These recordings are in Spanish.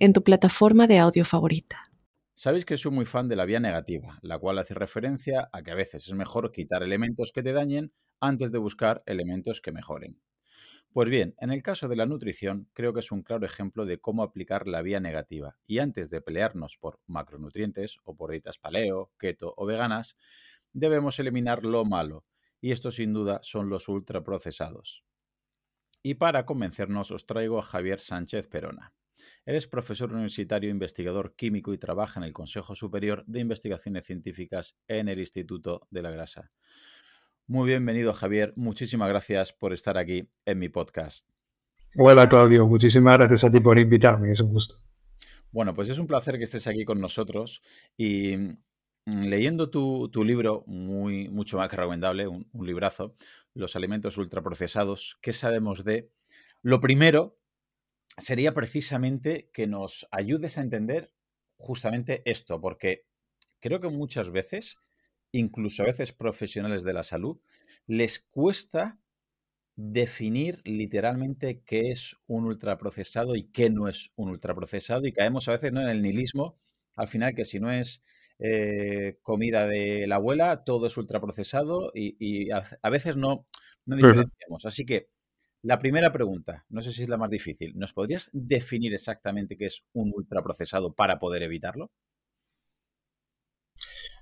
en tu plataforma de audio favorita. Sabéis que soy muy fan de la vía negativa, la cual hace referencia a que a veces es mejor quitar elementos que te dañen antes de buscar elementos que mejoren. Pues bien, en el caso de la nutrición, creo que es un claro ejemplo de cómo aplicar la vía negativa y antes de pelearnos por macronutrientes o por dietas paleo, keto o veganas, debemos eliminar lo malo, y esto sin duda son los ultraprocesados. Y para convencernos os traigo a Javier Sánchez Perona. Eres profesor universitario, investigador químico y trabaja en el Consejo Superior de Investigaciones Científicas en el Instituto de la Grasa. Muy bienvenido, Javier. Muchísimas gracias por estar aquí en mi podcast. Hola, Claudio. Muchísimas gracias a ti por invitarme. Es un gusto. Bueno, pues es un placer que estés aquí con nosotros y mm, leyendo tu, libro, muy, mucho más que recomendable, un, un librazo, Los alimentos ultraprocesados, ¿qué sabemos de? Lo primero sería precisamente que nos ayudes a entender justamente esto, porque creo que muchas veces, incluso a veces profesionales de la salud, les cuesta definir literalmente qué es un ultraprocesado y qué no es un ultraprocesado y caemos a veces ¿no? en el nihilismo, al final que si no es eh, comida de la abuela, todo es ultraprocesado y, y a, veces no, no diferenciamos. Así que la primera pregunta, no sé si es la más difícil, ¿nos podrías definir exactamente qué es un ultraprocesado para poder evitarlo?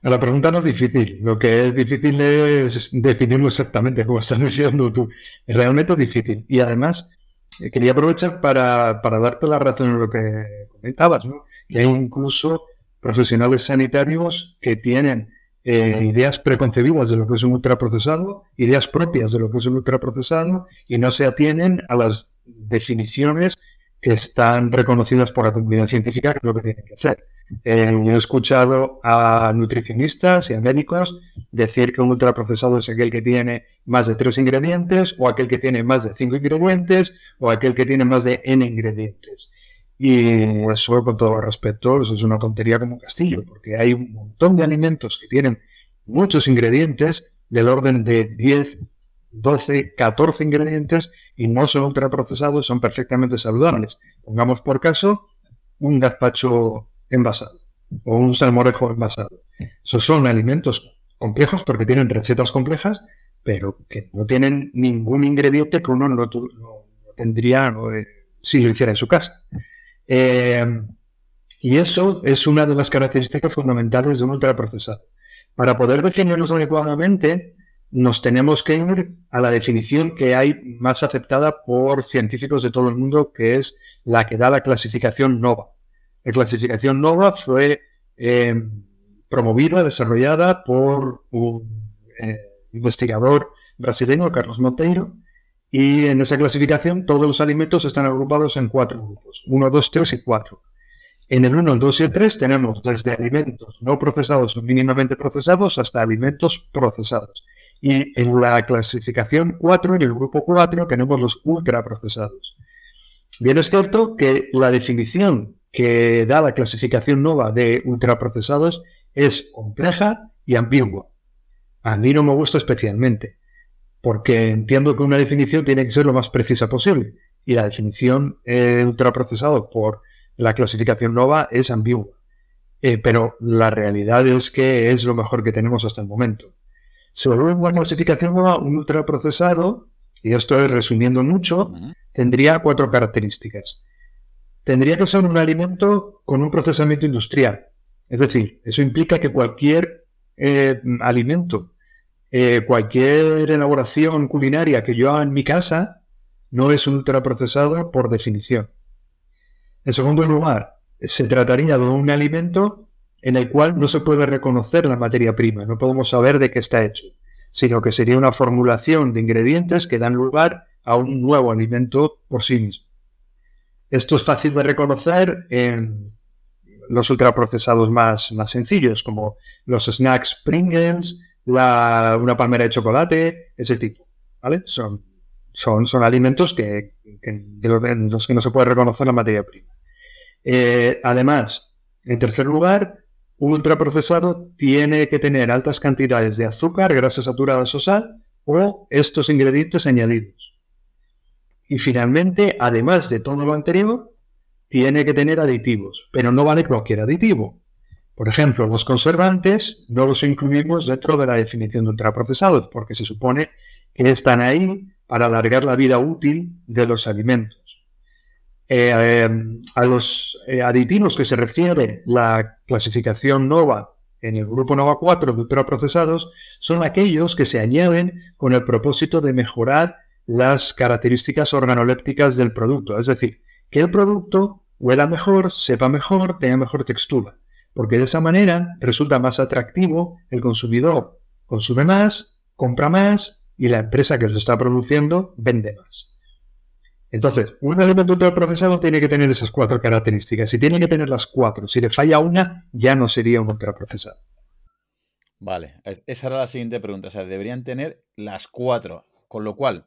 La pregunta no es difícil, lo que es difícil es definirlo exactamente, como estás diciendo tú. Realmente es difícil. Y además, eh, quería aprovechar para, darte la razón en lo que comentabas, ¿no? que hay incluso profesionales sanitarios que tienen eh, ideas preconcebidas de lo que es un ultraprocesado, ideas propias de lo que es un ultraprocesado y no se atienen a las definiciones que están reconocidas por la comunidad científica que es lo que tienen que hacer. Eh, yo he escuchado a nutricionistas y a médicos decir que un ultraprocesado es aquel que tiene más de tres ingredientes o aquel que tiene más de cinco ingredientes o aquel que tiene más de n ingredientes. Y eso, con todo respeto, eso es una tontería como castillo, porque hay un montón de alimentos que tienen muchos ingredientes del orden de 10, 12, 14 ingredientes y no son ultraprocesados, son perfectamente saludables. Pongamos por caso un gazpacho envasado o un salmorejo envasado. Esos son alimentos complejos porque tienen recetas complejas, pero que no tienen ningún ingrediente que uno no, tendría eh, si lo hiciera en su casa. Eh, y eso es una de las características fundamentales de un ultraprocesado. Para poder definirlos adecuadamente, nos tenemos que ir a la definición que hay más aceptada por científicos de todo el mundo, que es la que da la clasificación NOVA. La clasificación NOVA fue eh, promovida, desarrollada por un eh, investigador brasileño, Carlos Monteiro, y en esa clasificación todos los alimentos están agrupados en cuatro grupos, 1, 2, 3 y 4. En el 1, 2 y el 3 tenemos desde alimentos no procesados o mínimamente procesados hasta alimentos procesados. Y en la clasificación 4, en el grupo 4, tenemos los ultraprocesados. Bien es cierto que la definición que da la clasificación NOVA de ultraprocesados es compleja y ambigua. A mí no me gusta especialmente porque entiendo que una definición tiene que ser lo más precisa posible. Y la definición eh, ultraprocesado por la clasificación NOVA es ambigua. Eh, pero la realidad es que es lo mejor que tenemos hasta el momento. Según la clasificación NOVA, un ultraprocesado, y esto es resumiendo mucho, tendría cuatro características. Tendría que ser un alimento con un procesamiento industrial. Es decir, eso implica que cualquier eh, alimento eh, cualquier elaboración culinaria que yo haga en mi casa no es ultraprocesado por definición. En segundo lugar, se trataría de un alimento en el cual no se puede reconocer la materia prima, no podemos saber de qué está hecho, sino que sería una formulación de ingredientes que dan lugar a un nuevo alimento por sí mismo. Esto es fácil de reconocer en los ultraprocesados más, más sencillos, como los snacks Pringles, una palmera de chocolate, ese tipo. Son, son, son alimentos que, en los que no se puede reconocer la materia prima. Eh, además, en tercer lugar, un ultraprocesado tiene que tener altas cantidades de azúcar, grasas saturadas o sal o estos ingredientes añadidos. Y finalmente, además de todo lo anterior, tiene que tener aditivos, pero no vale cualquier aditivo. Por ejemplo, los conservantes no los incluimos dentro de la definición de ultraprocesados porque se supone que están ahí para alargar la vida útil de los alimentos. Eh, em, a los eh, aditivos que se refiere la clasificación NOVA en el grupo NOVA 4 de ultraprocesados son aquellos que se añaden con el propósito de mejorar las características organolépticas del producto, es decir, que el producto huela mejor, sepa mejor, tenga mejor textura, porque de esa manera resulta más atractivo, el consumidor consume más, compra más y la empresa que los está produciendo vende más. Entonces, un alimento ultraprocesado tiene que tener esas cuatro características. Si tiene que tener las cuatro, si le falla una, ya no sería un ultraprocesado. Vale, esa era la siguiente pregunta. O sea, deberían tener las cuatro. Con lo cual,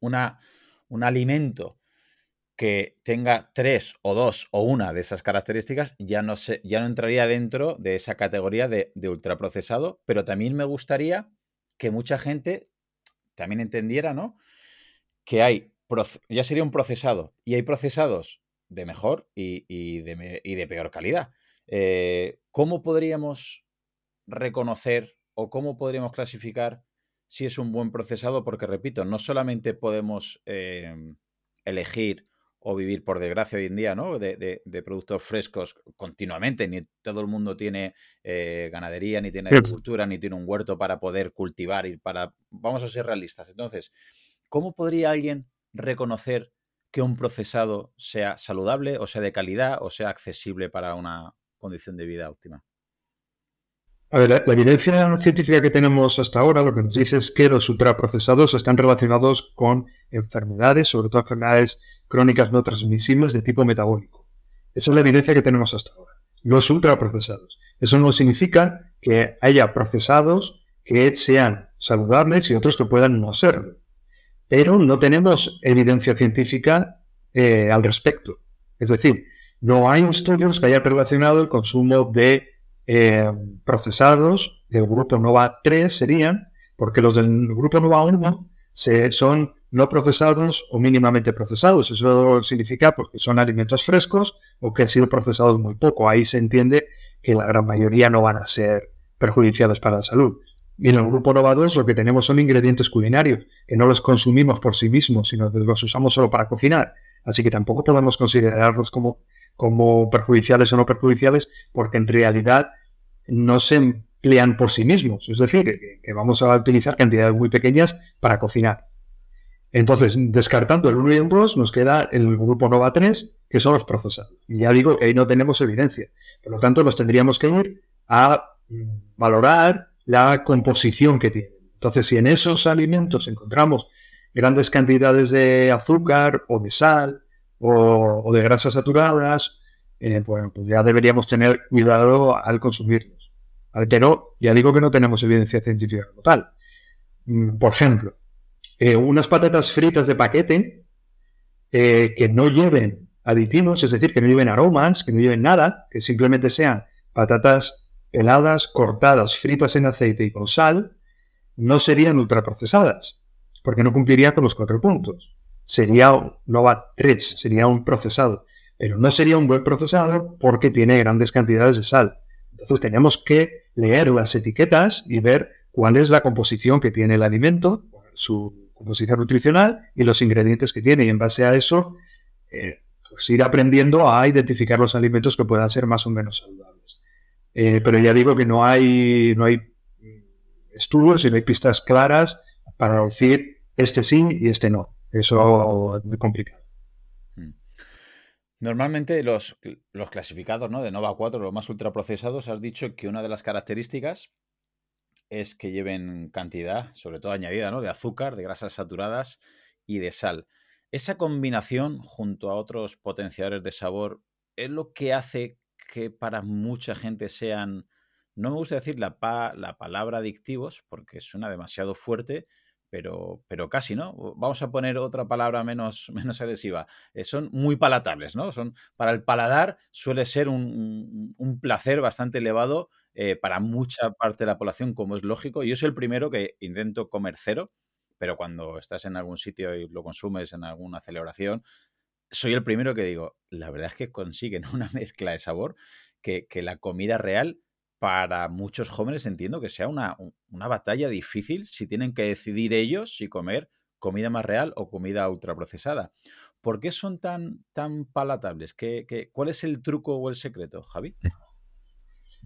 una, un alimento que tenga tres o dos o una de esas características ya no, se, ya no entraría dentro de esa categoría de, de ultraprocesado, pero también me gustaría que mucha gente también entendiera, ¿no? Que hay ya sería un procesado. Y hay procesados de mejor y, de, peor calidad. Eh, ¿Cómo podríamos reconocer o cómo podríamos clasificar si es un buen procesado? Porque, repito, no solamente podemos em, elegir o vivir, por desgracia, hoy en día, ¿no? De, productos frescos continuamente. Ni todo el mundo tiene eh, ganadería, ni tiene agricultura, ni tiene un huerto para poder cultivar y para. Vamos a ser realistas. Entonces, ¿cómo podría alguien reconocer que un procesado sea saludable o sea de calidad o sea accesible para una condición de vida óptima? A ver, la, evidencia científica que tenemos hasta ahora lo que nos dice es que los ultraprocesados están relacionados con enfermedades, sobre todo enfermedades crónicas no transmisibles de tipo metabólico. Esa es la evidencia que tenemos hasta ahora. Los ultraprocesados. Eso no significa que haya procesados que sean saludables y otros que puedan no serlo pero no tenemos evidencia científica eh, al respecto. Es decir, no hay estudios que hayan relacionado el consumo de eh, procesados del grupo NOVA 3 serían, porque los del grupo NOVA 1 son no procesados o mínimamente procesados. Eso significa porque son alimentos frescos o que han sido procesados muy poco. Ahí se entiende que la gran mayoría no van a ser perjudiciados para la salud. Y en el grupo Nova 2 lo que tenemos son ingredientes culinarios, que no los consumimos por sí mismos, sino que los usamos solo para cocinar. Así que tampoco podemos considerarlos como, como perjudiciales o no perjudiciales, porque en realidad no se emplean por sí mismos. Es decir, que, vamos a utilizar cantidades muy pequeñas para cocinar. Entonces, descartando el 1 y el 2, nos queda el grupo Nova 3, que son los procesados. Y ya digo ahí no tenemos evidencia. Por lo tanto, nos tendríamos que ir a valorar la composición que tienen. Entonces, si en esos alimentos encontramos grandes cantidades de azúcar o de sal o, de grasas saturadas, eh, pues, pues, ya deberíamos tener cuidado al consumirlos. Pero ya digo que no tenemos evidencia científica total. Mm, por ejemplo, eh, unas patatas fritas de paquete eh, que no lleven aditivos, es decir, que no lleven aromas, que no lleven nada, que simplemente sean patatas heladas, cortadas, fritas en aceite y con sal, no serían ultraprocesadas, porque no cumpliría con los cuatro puntos. Sería no va tres, sería un procesado, pero no sería un buen procesado porque tiene grandes cantidades de sal. Entonces tenemos que leer las etiquetas y ver cuál es la composición que tiene el alimento, su composición nutricional y los ingredientes que tiene. Y en base a eso, eh, pues ir aprendiendo a identificar los alimentos que puedan ser más o menos saludables. Eh, pero ya digo que no hay, no hay estudios y no hay pistas claras para decir este sí y este no. Eso es muy complicado. Normalmente los, los clasificados ¿no? de Nova 4, los más ultraprocesados, has dicho que una de las características es que lleven cantidad, sobre todo añadida, ¿no? de azúcar, de grasas saturadas y de sal. Esa combinación junto a otros potenciadores de sabor es lo que hace que para mucha gente sean, no me gusta decir la, la palabra adictivos porque suena demasiado fuerte, pero, pero casi, ¿no? Vamos a poner otra palabra menos, menos agresiva. Eh, son muy palatables, ¿no? Son, para el paladar suele ser un, placer bastante elevado eh, para mucha parte de la población, como es lógico. Yo soy el primero que intento comer cero, pero cuando estás en algún sitio y lo consumes en alguna celebración, soy el primero que digo, la verdad es que consiguen una mezcla de sabor que, que la comida real para muchos jóvenes entiendo que sea una, batalla difícil si tienen que decidir ellos si comer comida más real o comida ultraprocesada. ¿Por qué son tan, tan palatables? ¿Qué, cuál es el truco o el secreto, Javi?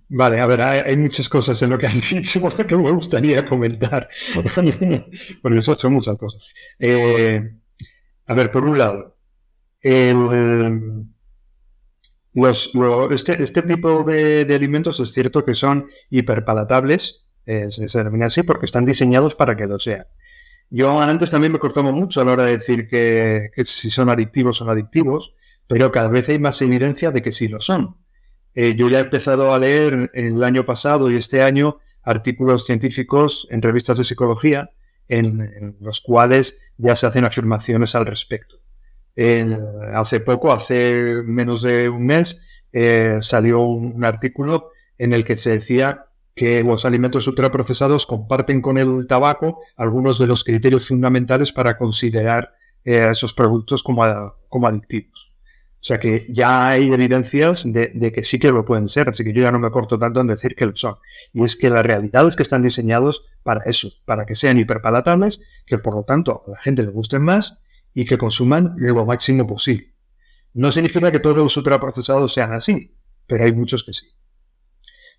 Vale, a ver, hay, muchas cosas en lo que has dicho que me gustaría comentar. Por eso son muchas cosas. Eh, a ver, por un lado, el, este, este, tipo de, alimentos es cierto que son hiperpalatables, eh, se, denomina así, porque están diseñados para que lo sean. Yo antes también me cortaba mucho a la hora de decir que, si son adictivos no adictivos, pero cada vez hay más evidencia de que sí lo son. Eh, yo ya he empezado a leer el año pasado y este año artículos científicos en revistas de psicología en los cuales ya se hacen afirmaciones al respecto hace poco, hace menos de un mes, eh, salió un, artículo en el que se decía que los alimentos ultraprocesados comparten con el tabaco algunos de los criterios fundamentales para considerar eh, esos productos como, como adictivos. O sea que ya hay evidencias de, que sí que lo pueden ser, así que yo ya no me corto tanto en decir que lo son. Y es que la realidad es que están diseñados para eso, para que sean hiperpalatables, que por lo tanto a la gente le gusten más y que consuman lo máximo posible. No significa que todos los ultraprocesados sean así, pero hay muchos que sí.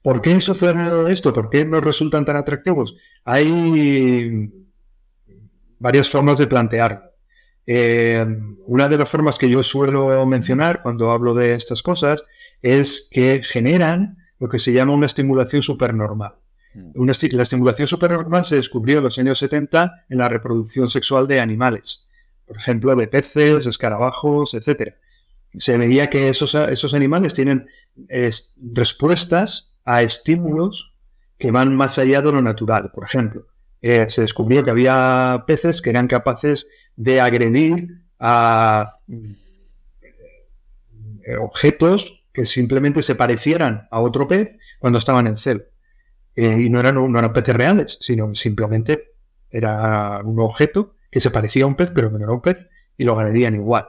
¿Por qué sucede esto? ¿Por qué no resultan tan atractivos? Hay varias formas de plantearlo. Eh, una de las formas que yo suelo mencionar cuando hablo de estas cosas es que generan lo que se llama una estimulación supernormal. Mm. La estimulación supernormal se descubrió en los años 70 en la reproducción sexual de animales por ejemplo, de peces, escarabajos, etc. Se veía que esos, esos animales tienen respuestas a estímulos que van más allá de lo natural. Por ejemplo, eh, se descubrió que había peces que eran capaces de agredir a eh, objetos que simplemente se parecieran a otro pez cuando estaban en celo. Eh, y no eran, no eran peces reales, sino simplemente era un objeto que se parecía a un pez, pero que no era un pez, y lo ganarían igual.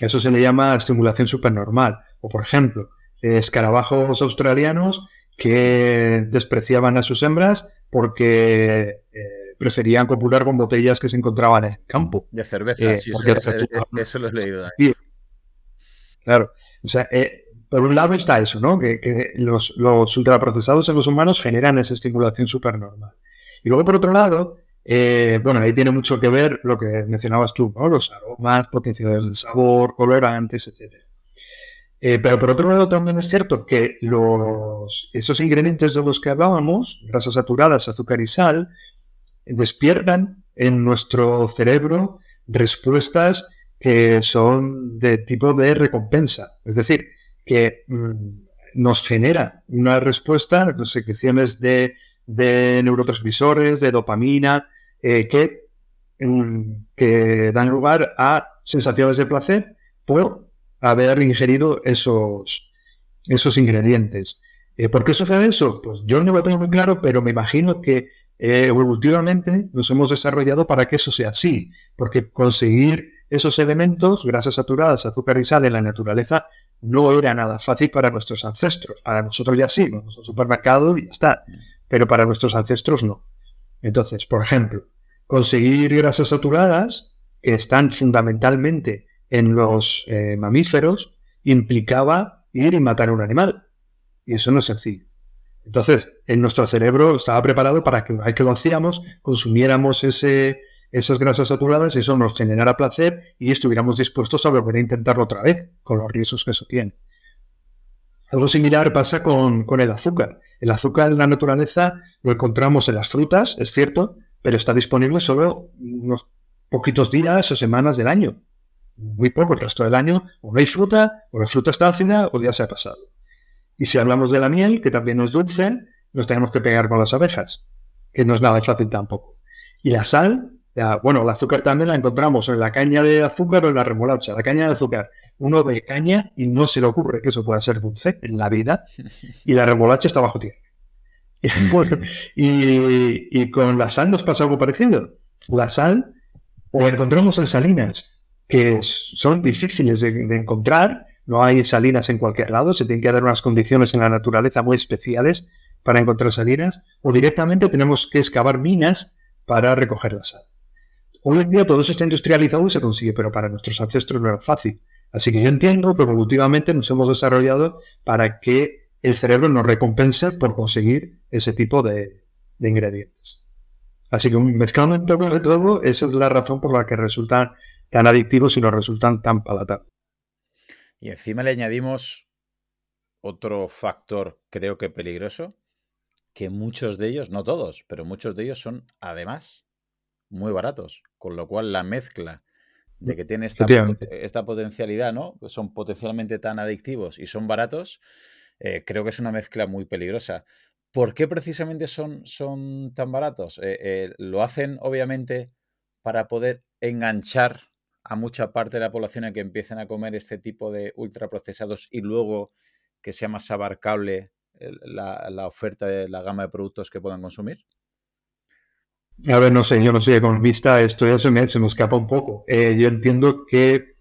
Eso se le llama estimulación supernormal. O, por ejemplo, escarabajos australianos que despreciaban a sus hembras porque eh, preferían copular con botellas que se encontraban en el campo. De cerveza, eh, sí, eso, lo he leído. Claro. O sea, eh, por un lado está eso, ¿no? Que, los, los, ultraprocesados en los humanos generan esa estimulación supernormal. Y luego, por otro lado, eh, bueno, ahí tiene mucho que ver lo que mencionabas tú, ¿no? Los aromas, potencia del sabor, colorantes, etc. Eh, pero por otro lado también es cierto que los, esos ingredientes de los que hablábamos, grasas saturadas, azúcar y sal, despiertan en nuestro cerebro respuestas que son de tipo de recompensa. Es decir, que mm, nos genera una respuesta, secreciones de, de neurotransmisores, de dopamina, eh, que, que dan lugar a sensaciones de placer por haber ingerido esos, esos ingredientes. Eh, ¿Por qué sucede eso? Pues yo no lo tengo muy claro, pero me imagino que eh, evolutivamente nos hemos desarrollado para que eso sea así, porque conseguir esos elementos, grasas saturadas, azúcar y sal en la naturaleza, no era nada fácil para nuestros ancestros. Para nosotros ya sí, vamos al supermercado y ya está, pero para nuestros ancestros no. Entonces, por ejemplo, conseguir grasas saturadas, que están fundamentalmente en los eh, mamíferos, implicaba ir y matar a un animal. Y eso no es sencillo. Entonces, en nuestro cerebro estaba preparado para que una vez que lo hacíamos, consumiéramos ese, esas grasas saturadas, eso nos generara placer y estuviéramos dispuestos a volver a intentarlo otra vez, con los riesgos que eso tiene. Algo similar pasa con el azúcar. El azúcar en la naturaleza lo encontramos en las frutas, es cierto, pero está disponible solo unos poquitos días o semanas del año. Muy poco, el resto del año o no hay fruta, o la fruta está ácida o ya se ha pasado. Y si hablamos de la miel, que también es dulce, nos tenemos que pegar con las abejas, que no es nada fácil tampoco. Y la sal, bueno, el azúcar también la encontramos en la caña de azúcar o en la remolacha. La caña de azúcar, uno de caña y no se le ocurre que eso pueda ser dulce en la vida. Y la remolacha está bajo tierra. Y, con la sal nos pasa algo parecido. La sal, o encontramos en salinas, que son difíciles de, encontrar, no hay salinas en cualquier lado, se tienen que dar unas condiciones en la naturaleza muy especiales para encontrar salinas, o directamente tenemos que excavar minas para recoger la sal. Hoy en día todo eso está industrializado y se consigue, pero para nuestros ancestros no era fácil. Así que yo entiendo que evolutivamente nos hemos desarrollado para que el cerebro nos recompense por conseguir ese tipo de, ingredientes. Así que mezclando todo, esa es la razón por la que resultan tan adictivos y nos resultan tan palatables. Y encima le añadimos otro factor, creo que peligroso, que muchos de ellos, no todos, pero muchos de ellos son además muy baratos, con lo cual la mezcla de que tiene esta, esta potencialidad, ¿no? Son potencialmente tan adictivos y son baratos, eh, creo que es una mezcla muy peligrosa. ¿Por qué precisamente son, son tan baratos? Eh, eh, lo hacen obviamente para poder enganchar a mucha parte de la población a que empiecen a comer este tipo de ultraprocesados y luego que sea más abarcable la, la oferta de la gama de productos que puedan consumir? A ver, no sé, yo no soy economista, esto ya se me, se me escapa un poco. yo entiendo que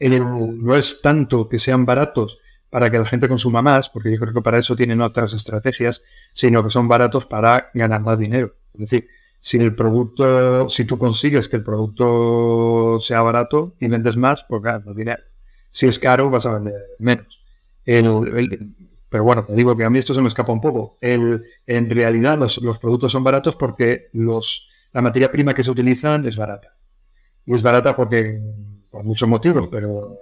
no es tanto que sean baratos para que la gente consuma más, porque yo creo que para eso tienen otras estrategias, sino que son baratos para ganar más dinero. Es decir, si el producto, si tú consigues que el producto sea barato y vendes más, pues ganas más dinero. Si es caro, vas a vender menos. Pero bueno, te digo que a mí esto se me escapa un poco. El, en realidad los, los, productos son baratos porque los, la materia prima que se utilizan es barata. Y es barata porque, por muchos motivos, pero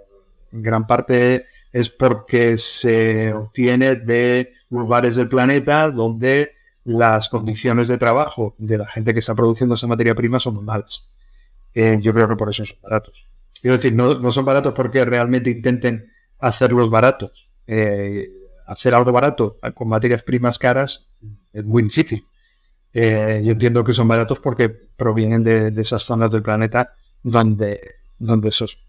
en gran parte es porque se obtiene de lugares del planeta donde las condiciones de trabajo de la gente que está produciendo esa materia prima son muy malas. Eh, yo creo que por eso son baratos. Quiero decir, no, son baratos porque realmente intenten hacerlos baratos. Eh, hacer algo barato con materias primas caras es muy difícil. Eh, yo entiendo que son baratos porque provienen de, esas zonas del planeta donde, donde esos,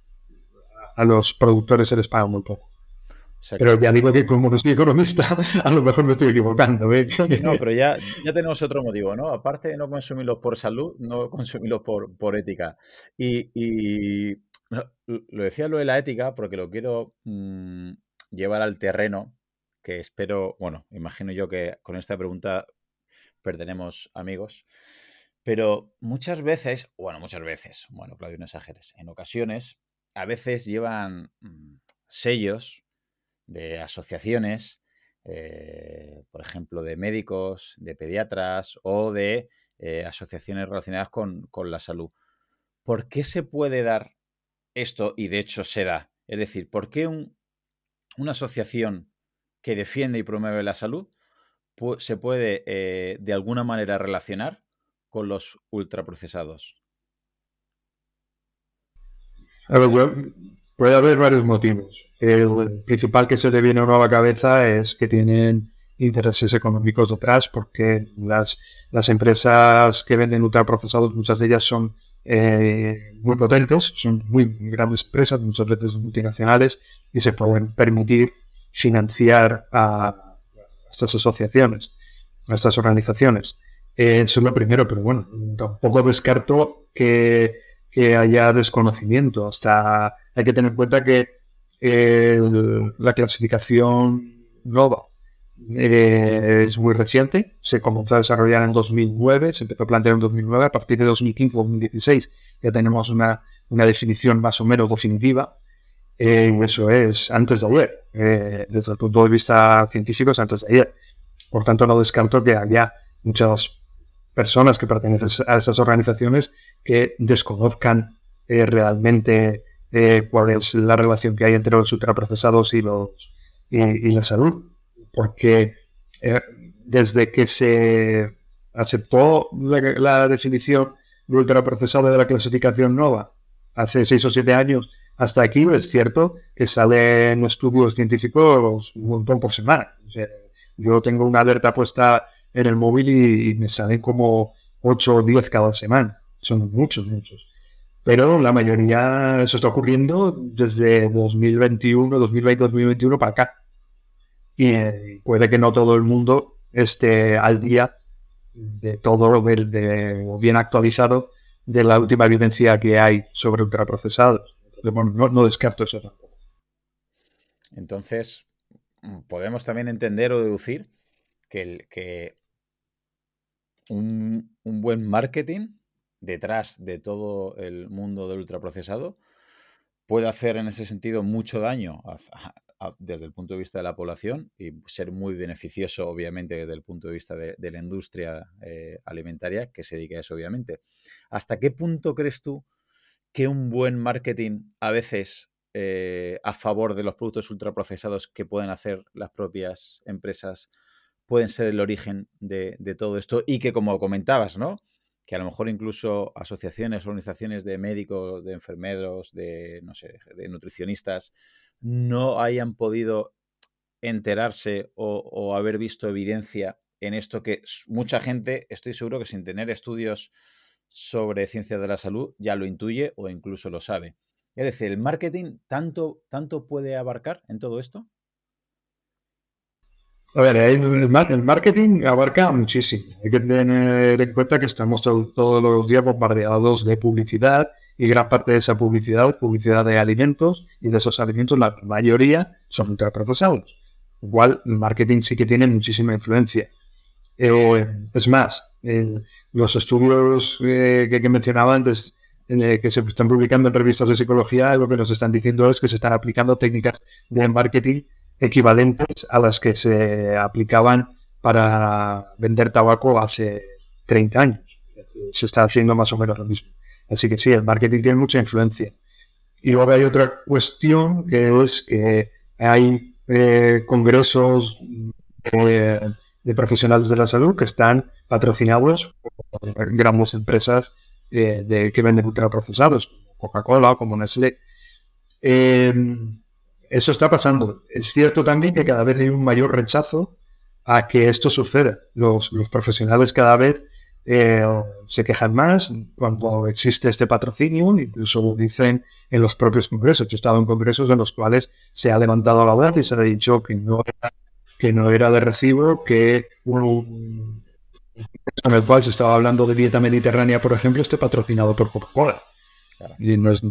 a los productores se les paga muy poco. Pero ya digo que como no soy economista, a lo mejor me estoy equivocando. No, pero ya, ya tenemos otro motivo, ¿no? Aparte de no consumirlos por salud, no consumirlos por, por ética. Y, lo decía lo de la ética porque lo quiero mm, llevar al terreno que espero, bueno, imagino yo que con esta pregunta pertenemos amigos. Pero muchas veces, bueno, muchas veces, bueno, Claudio, no exageres, en ocasiones, a veces llevan mm, sellos de asociaciones, eh, por ejemplo, de médicos, de pediatras o de eh, asociaciones relacionadas con, la salud. ¿Por qué se puede dar esto y de hecho se da? Es decir, ¿por qué una asociación que defiende y promueve la salud se puede eh, de alguna manera relacionar con los ultraprocesados? Puede haber varios motivos. El principal que se le viene a la cabeza es que tienen intereses económicos detrás, porque las, las empresas que venden ultraprocesados, muchas de ellas son eh, muy potentes, son muy grandes empresas, muchas veces multinacionales, y se pueden permitir financiar a estas asociaciones, a estas organizaciones. Eh, eso es lo primero, pero bueno, tampoco descarto que, haya desconocimiento. Hasta hay que tener en cuenta que la clasificación NOVA eh, es muy reciente, se comenzó a desarrollar en 2009, se empezó a plantear en 2009, a partir de 2015-2016 ya tenemos una, una, definición más o menos definitiva. Eh, eso es antes de ayer, eh, desde el punto de vista científico es antes de ayer. Por tanto, no descarto que haya muchas personas que pertenecen a esas organizaciones que desconozcan realmente cuál es la relación que hay entre los ultraprocesados y, los, y, la salud. Porque eh, desde que se aceptó la, definición de ultraprocesado de la clasificación NOVA hace seis o siete años hasta aquí es cierto que salen estudios científicos un montón por semana. yo tengo una alerta puesta en el móvil y, me salen como 8 o 10 cada semana. Son muchos, muchos. Pero la mayoría eso está ocurriendo desde 2021, 2020, 2021 para acá. Y eh, puede que no todo el mundo esté al día de todo, de, de, bien actualizado de la última evidencia que hay sobre ultraprocesados. Bueno, no, descarto eso. Entonces, podemos también entender o deducir que, el, un, buen marketing detrás de todo el mundo del ultraprocesado puede hacer en ese sentido mucho daño desde el punto de vista de la población y ser muy beneficioso, obviamente, desde el punto de vista de, la industria eh, alimentaria que se dedica a eso, obviamente. ¿Hasta qué punto crees tú que un buen marketing a veces eh, a favor de los productos ultraprocesados que pueden hacer las propias empresas pueden ser el origen de, todo esto y que, como comentabas, ¿no? Que a lo mejor incluso asociaciones, organizaciones de médicos, de enfermeros, de, no sé, de nutricionistas, no hayan podido enterarse o, haber visto evidencia en esto que mucha gente, estoy seguro que sin tener estudios sobre ciencias de la salud, ya lo intuye o incluso lo sabe. Es decir, ¿el marketing tanto, tanto puede abarcar en todo esto? A ver, el, marketing abarca muchísimo. Hay que tener en cuenta que estamos todos los días bombardeados de publicidad y gran parte de esa publicidad es publicidad de alimentos y de esos alimentos la mayoría son ultraprocesados. Igual el marketing sí que tiene muchísima influencia. Eh, es más, los estudios eh, que, mencionaba antes que se están publicando en revistas de psicología, lo que nos están diciendo es que se están aplicando técnicas de marketing equivalentes a las que se aplicaban para vender tabaco hace 30 años. Se está haciendo más o menos lo mismo. Así que sí, el marketing tiene mucha influencia. Y luego hay otra cuestión que es que hay eh, congresos eh, de profesionales de la salud que están patrocinados por grandes empresas eh, de, que venden ultraprocesados, Coca-Cola, como Nestlé. Eso está pasando. Es cierto también que cada vez hay un mayor rechazo a que esto suceda. Los, profesionales cada vez eh, se quejan más cuando existe este patrocinio, incluso dicen en los propios congresos. Yo he estado en congresos en los cuales se ha levantado la voz y se ha dicho que no era, que no era de recibo que un, en el cual se estaba hablando de dieta mediterránea, por ejemplo, esté patrocinado por Coca-Cola. Y no es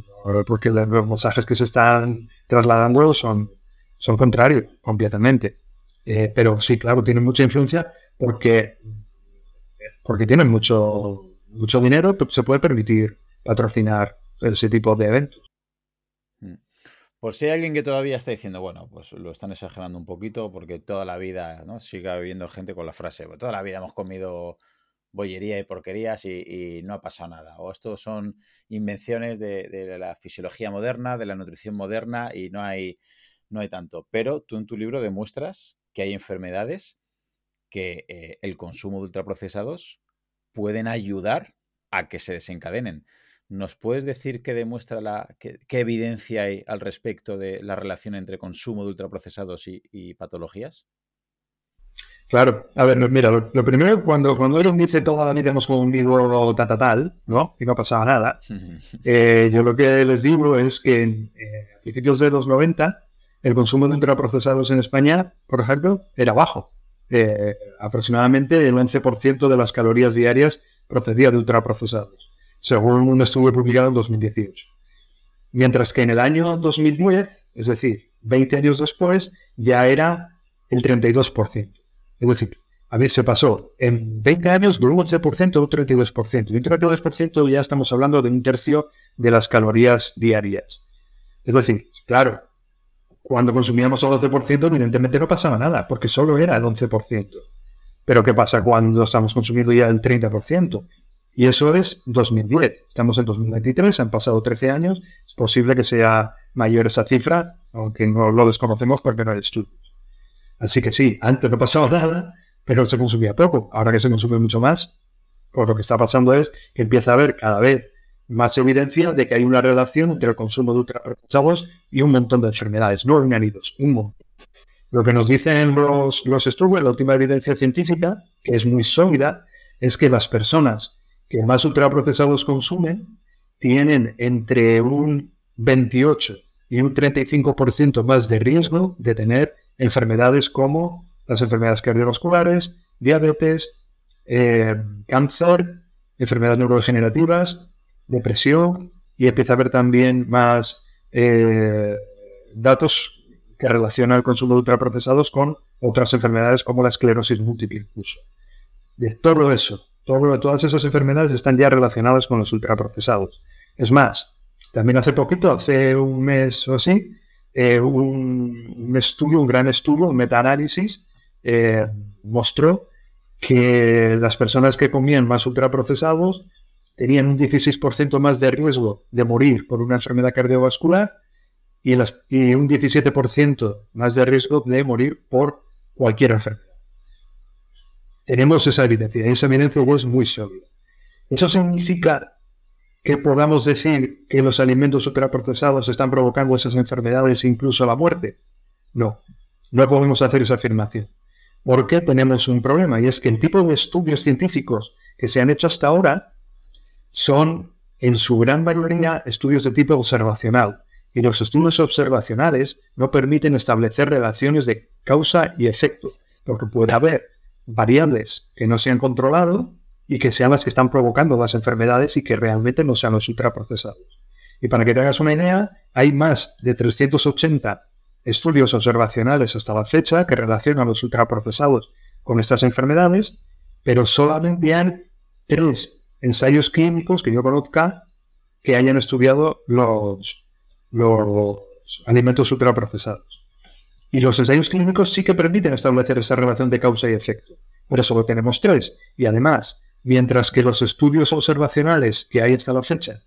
porque los mensajes que se están trasladando son, son contrarios completamente. Eh, pero sí, claro, tienen mucha influencia porque, porque tienen mucho, mucho dinero, se puede permitir patrocinar ese tipo de eventos. Por si hay alguien que todavía está diciendo, bueno, pues lo están exagerando un poquito porque toda la vida, ¿no? Sigue habiendo gente con la frase, toda la vida hemos comido bollería y porquerías y, no ha pasado nada. O estos son invenciones de, la fisiología moderna, de la nutrición moderna y no hay, no hay tanto. Pero tú en tu libro demuestras que hay enfermedades que eh, el consumo de ultraprocesados pueden ayudar a que se desencadenen. ¿Nos puedes decir qué demuestra la, qué, evidencia hay al respecto de la relación entre consumo de ultraprocesados y patologías? Claro, a ver, mira, lo, primero, cuando, cuando él dice toda la vida hemos comido tal, ¿no? Y no pasaba nada, eh, yo lo que les digo es que en, eh, a principios de los 90 el consumo de ultraprocesados en España, por ejemplo, era bajo. Eh, aproximadamente el 11% de las calorías diarias procedía de ultraprocesados, según un estudio publicado en 2018. Mientras que en el año 2010, es decir, 20 años después, ya era el 32%. Es decir, a ver, se pasó en 20 años de un 11% a un 32%. Y un 32% ya estamos hablando de un tercio de las calorías diarias. Es decir, claro, cuando consumíamos el 12%, evidentemente no pasaba nada, porque solo era el 11%. Pero ¿qué pasa cuando estamos consumiendo ya el 30%? Y eso es 2010. Estamos en 2023, han pasado 13 años. Es posible que sea mayor esa cifra, aunque no lo desconocemos porque no hay estudios. Así que sí, antes no pasaba nada, pero se consumía poco. Ahora que se consume mucho más, pues lo que está pasando es que empieza a haber cada vez más evidencia de que hay una relación entre el consumo de ultraprocesados y un montón de enfermedades, no añadidos, un montón. Lo que nos dicen los, los estudios, la última evidencia científica, que es muy sólida, es que las personas que más ultraprocesados consumen tienen entre un 28 y un 35% más de riesgo de tener enfermedades como las enfermedades cardiovasculares, diabetes, eh, cáncer, enfermedades neurodegenerativas, depresión y empieza a haber también más eh, datos que relacionan el consumo de ultraprocesados con otras enfermedades como la esclerosis múltiple incluso. De todo eso, todas esas enfermedades están ya relacionadas con los ultraprocesados. Es más, también hace poquito, hace un mes o así, eh, un, estudio, un gran estudio, un metaanálisis, eh, mostró que las personas que comían más ultraprocesados tenían un 16% más de riesgo de morir por una enfermedad cardiovascular y, y un 17% más de riesgo de morir por cualquier enfermedad. Tenemos esa evidencia, y esa evidencia es muy sólida. Eso significa que podamos decir que los alimentos ultraprocesados están provocando esas enfermedades e incluso la muerte. No, no podemos hacer esa afirmación. Porque tenemos un problema y es que el tipo de estudios científicos que se han hecho hasta ahora son en su gran mayoría estudios de tipo observacional. Y los estudios observacionales no permiten establecer relaciones de causa y efecto, porque puede haber variables que no se han controlado y que sean las que están provocando las enfermedades y que realmente no sean los ultraprocesados. Y para que te hagas una idea, hay más de 380 estudios observacionales hasta la fecha que relacionan los ultraprocesados con estas enfermedades, pero solamente hay tres ensayos clínicos que yo conozca que hayan estudiado los, los alimentos ultraprocesados. Y los ensayos clínicos sí que permiten establecer esa relación de causa y efecto. Pero solo tenemos tres. Y además, mientras que los estudios observacionales que hay hasta la fecha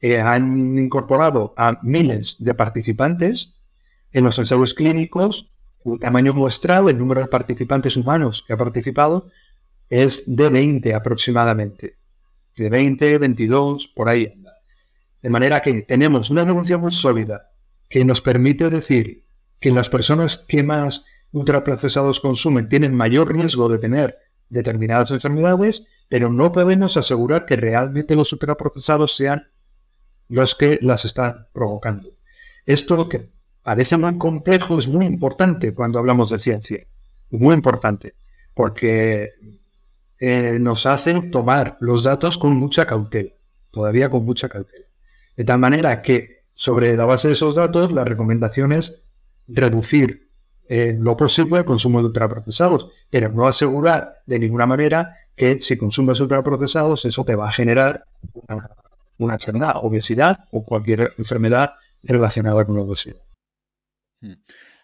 eh, han incorporado a miles de participantes, en los ensayos clínicos, el tamaño muestral, el número de participantes humanos que ha participado, es de 20 aproximadamente. De 20, 22, por ahí. De manera que tenemos una evidencia muy sólida que nos permite decir que las personas que más ultraprocesados consumen tienen mayor riesgo de tener determinadas enfermedades, pero no podemos asegurar que realmente los ultraprocesados sean los que las están provocando. Esto que parece muy complejo es muy importante cuando hablamos de ciencia, muy importante, porque eh, nos hacen tomar los datos con mucha cautela, todavía con mucha cautela. De tal manera que sobre la base de esos datos, la recomendación es reducir eh, lo posible el consumo de ultraprocesados, pero no asegurar de ninguna manera que si consumes ultraprocesados eso te va a generar una, enfermedad, obesidad o cualquier enfermedad relacionada con la obesidad. Hmm.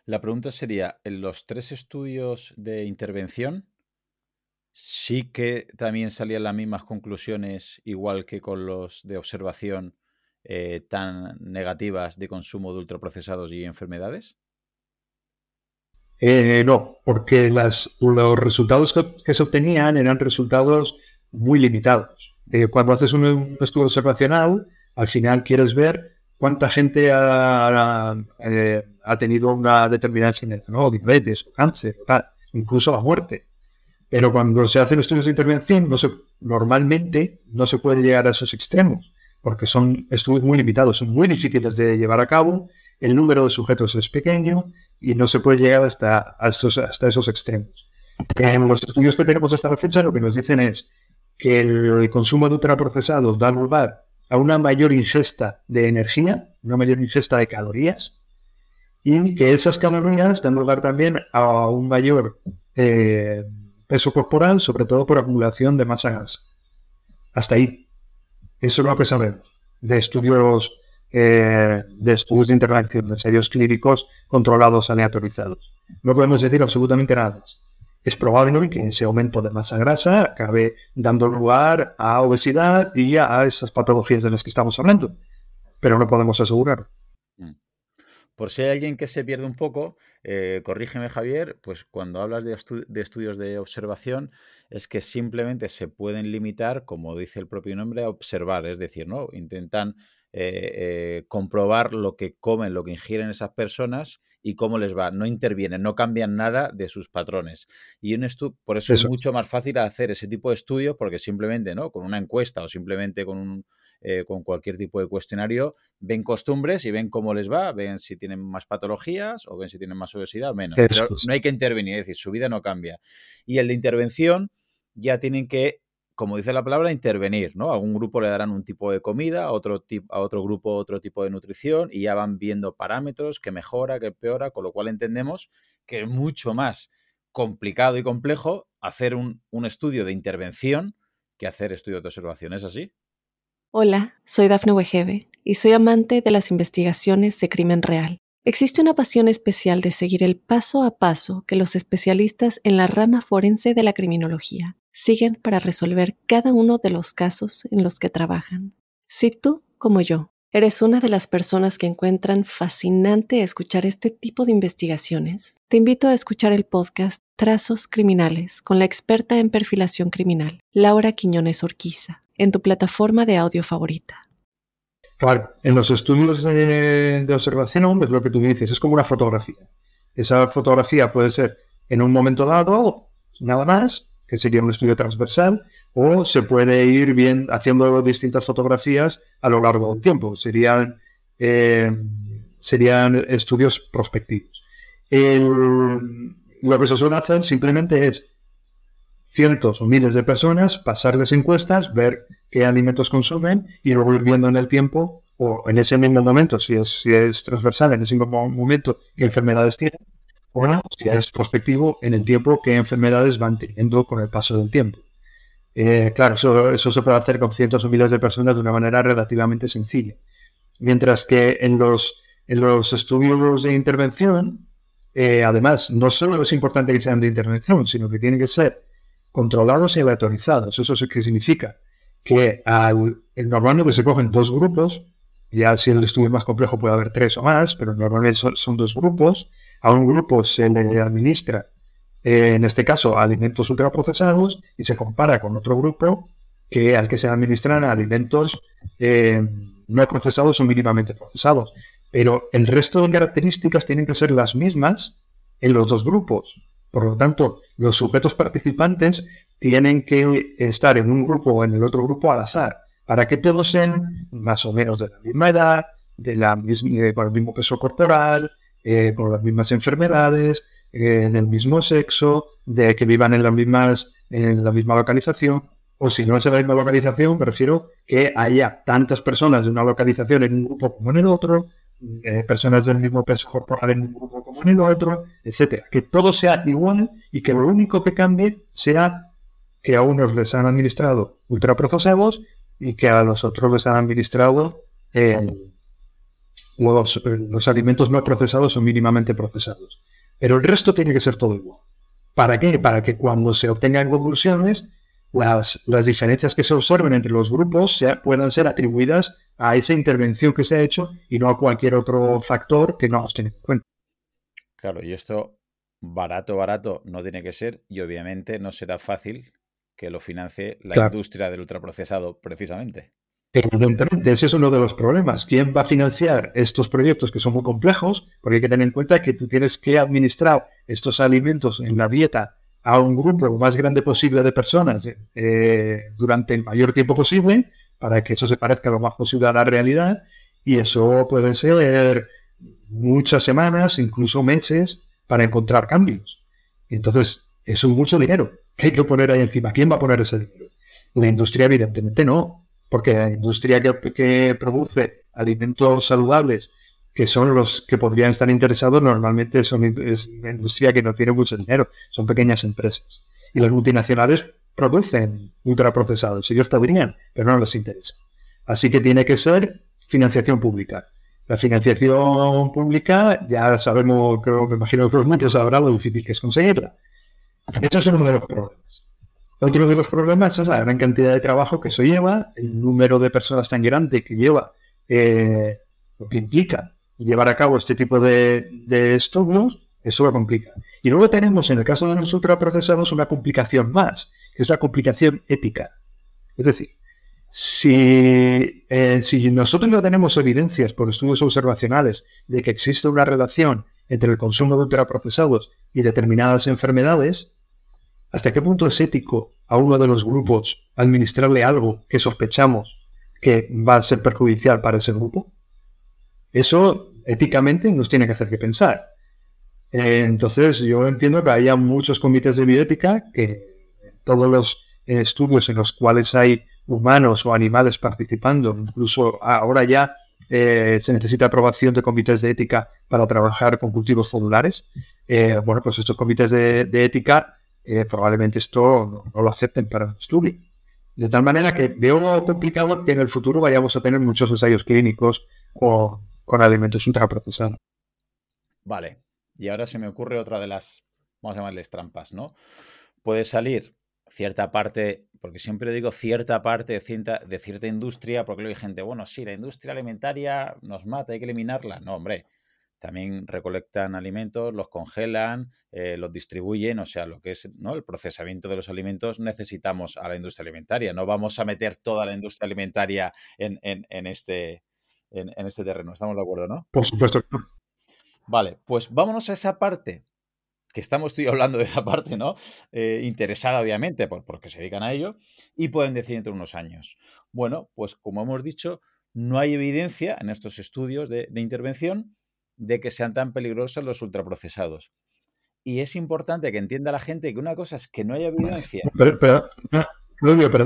La pregunta sería, en los tres estudios de intervención, sí que también salían las mismas conclusiones, igual que con los de observación eh, tan negativas de consumo de ultraprocesados y enfermedades? Eh, no, porque las, los resultados que, se obtenían eran resultados muy limitados. Eh, cuando haces un, estudio observacional, al final quieres ver cuánta gente ha, eh, tenido una determinada enfermedad, ¿no? diabetes, o cáncer, incluso la muerte. Pero cuando se hacen estudios de intervención, no se, normalmente no se puede llegar a esos extremos, porque son estudios muy limitados, son muy difíciles de llevar a cabo, el número de sujetos es pequeño y no se puede llegar hasta, hasta esos extremos. En los estudios que tenemos hasta la fecha lo que nos dicen es que el, consumo de ultraprocesados da lugar a una mayor ingesta de energía, una mayor ingesta de calorías, y que esas calorías dan lugar también a un mayor eh, peso corporal, sobre todo por acumulación de masa grasa. Hasta ahí. Eso es lo que sabemos de estudios eh, de de intervención, de clínicos controlados, aleatorizados. No podemos decir absolutamente nada. Es probable que ese aumento de masa grasa acabe dando lugar a obesidad y a esas patologías de las que estamos hablando, pero no podemos asegurar. Mm. Por si hay alguien que se pierde un poco, eh, corrígeme Javier, pues cuando hablas de, estudios de observación es que simplemente se pueden limitar, como dice el propio nombre, a observar, es decir, ¿no? Intentan eh, eh, comprobar lo que comen, lo que ingieren esas personas y cómo les va. No intervienen, no cambian nada de sus patrones. Y un por eso, eso, es mucho más fácil hacer ese tipo de estudios porque simplemente, ¿no? Con una encuesta o simplemente con un, eh, con cualquier tipo de cuestionario, ven costumbres y ven cómo les va, ven si tienen más patologías o ven si tienen más obesidad o menos. Pero no hay que intervenir, es decir, su vida no cambia. Y el de intervención ya tienen que como dice la palabra, intervenir, ¿no? A un grupo le darán un tipo de comida, a otro, grupo otro tipo de nutrición y ya van viendo parámetros que mejora, que empeora, con lo cual entendemos que es mucho más complicado y complejo hacer un, un estudio de intervención que hacer estudios de observación. ¿Es así? Hola, soy Dafne Wegebe y soy amante de las investigaciones de crimen real. Existe una pasión especial de seguir el paso a paso que los especialistas en la rama forense de la criminología siguen para resolver cada uno de los casos en los que trabajan. Si tú, como yo, eres una de las personas que encuentran fascinante escuchar este tipo de investigaciones, te invito a escuchar el podcast Trazos Criminales con la experta en perfilación criminal, Laura Quiñones Orquiza en tu plataforma de audio favorita. Claro, en los estudios de, observación es lo que tú dices, es como una fotografía. Esa fotografía puede ser en un momento dado, nada más, que sería un estudio transversal, o se puede ir bien haciendo distintas fotografías a lo largo del tiempo. Serían, eh, serían estudios prospectivos. lo que se suele hacer simplemente es cientos o miles de personas, pasarles encuestas, ver qué alimentos consumen y luego ir viendo en el tiempo o en ese mismo momento, si es, si es transversal, en ese mismo momento, qué enfermedades tienen, o no, si es prospectivo, en el tiempo, qué enfermedades van teniendo con el paso del tiempo. Eh, claro, eso, eso se puede hacer con cientos o miles de personas de una manera relativamente sencilla. Mientras que en los, en los estudios de intervención, eh, además, no solo es importante que sean de intervención, sino que tienen que ser controlados y aleatorizados. ¿Eso qué significa? Que al, normalmente se cogen dos grupos, ya si el estudio es más complejo puede haber tres o más, pero normalmente son, dos grupos. A un grupo se le administra, eh, en este caso, alimentos ultraprocesados y se compara con otro grupo que, al que se administran alimentos eh, no procesados o mínimamente procesados. Pero el resto de características tienen que ser las mismas en los dos grupos. Por lo tanto, los sujetos participantes tienen que estar en un grupo o en el otro grupo al azar, para que todos sean más o menos de la misma edad, de la misma, el mismo peso corporal, eh, con las mismas enfermedades, eh, del mismo sexo, de que vivan en en la misma localización, o si no es en la misma localización, prefiero que haya tantas personas de una localización en un grupo como en el otro, eh, personas del mismo peso corporal en un grupo como en el otro, etcétera. Que todo sea igual y que lo único que cambie sea que a unos les han administrado ultraprocesados y que a los otros les han administrado eh, los, los, alimentos no procesados o mínimamente procesados. Pero el resto tiene que ser todo igual. ¿Para qué? Para que cuando se obtengan conclusiones las, las diferencias que se observen entre los grupos puedan ser atribuidas a esa intervención que se ha hecho y no a cualquier otro factor que no hemos tenido en cuenta. Claro, y esto barato, barato no tiene que ser y obviamente no será fácil que lo financie la industria del ultraprocesado precisamente. Evidentemente, ese es uno de los problemas. ¿Quién va a financiar estos proyectos que son muy complejos? Porque hay que tener en cuenta que tú tienes que administrar estos alimentos en la dieta a un grupo más grande posible de personas eh, durante el mayor tiempo posible para que eso se parezca lo más posible a la realidad y eso puede ser muchas semanas, incluso meses para encontrar cambios. Entonces, eso es mucho dinero que hay que poner ahí encima. ¿Quién va a poner ese dinero? La industria, evidentemente, no, porque la industria que, produce alimentos saludables que son los que podrían estar interesados, normalmente son, es una industria que no tiene mucho dinero, son pequeñas empresas. Y las multinacionales producen ultraprocesados, ellos podrían, pero no les interesa. Así que tiene que ser financiación pública. La financiación pública, ya sabemos, creo, me imagino que los sabrán lo difícil que es conseguirla. Ese es uno de los problemas. Otro de los problemas es la gran cantidad de trabajo que eso lleva, el número de personas tan grande que lleva, eh, lo que implica llevar a cabo este tipo de, estudios, eso lo complica. Y luego tenemos, en el caso de los ultraprocesados, una complicación más, que es la complicación ética. Es decir, si, eh, si nosotros no tenemos evidencias por estudios observacionales de que existe una relación entre el consumo de ultraprocesados y determinadas enfermedades, ¿hasta qué punto es ético a uno de los grupos administrarle algo que sospechamos que va a ser perjudicial para ese grupo? Eso éticamente nos tiene que hacer que pensar. Entonces, yo entiendo que haya muchos comités de bioética que todos los estudios en los cuales hay humanos o animales participando, incluso ahora ya eh, se necesita aprobación de comités de ética para trabajar con cultivos celulares. Eh, bueno, pues estos comités de, ética probablemente esto no, lo acepten para estudio. De tal manera que veo complicado que en el futuro vayamos a tener muchos ensayos clínicos con, con alimentos ultraprocesados. Vale, y ahora se me ocurre otra de las, vamos a llamarles trampas, ¿no? Puede salir cierta parte, porque siempre digo cierta parte de cierta, de cierta industria, porque luego hay gente, bueno, sí, la industria alimentaria nos mata, hay que eliminarla. No, hombre, también recolectan alimentos, los congelan, eh, los distribuyen, o sea, lo que es ¿no? el procesamiento de los alimentos necesitamos a la industria alimentaria. No vamos a meter toda la industria alimentaria en, este, en, en, este terreno. ¿Estamos de acuerdo, no? Por supuesto. Vale, pues vámonos a esa parte, que estamos tú hablando de esa parte, ¿no? Eh, interesada, obviamente, por, porque se dedican a ello, y pueden decir entre unos años. Bueno, pues como hemos dicho, no hay evidencia en estos estudios de, intervención de que sean tan peligrosos los ultraprocesados. Y es importante que entienda la gente que una cosa es que no hay evidencia. Pero,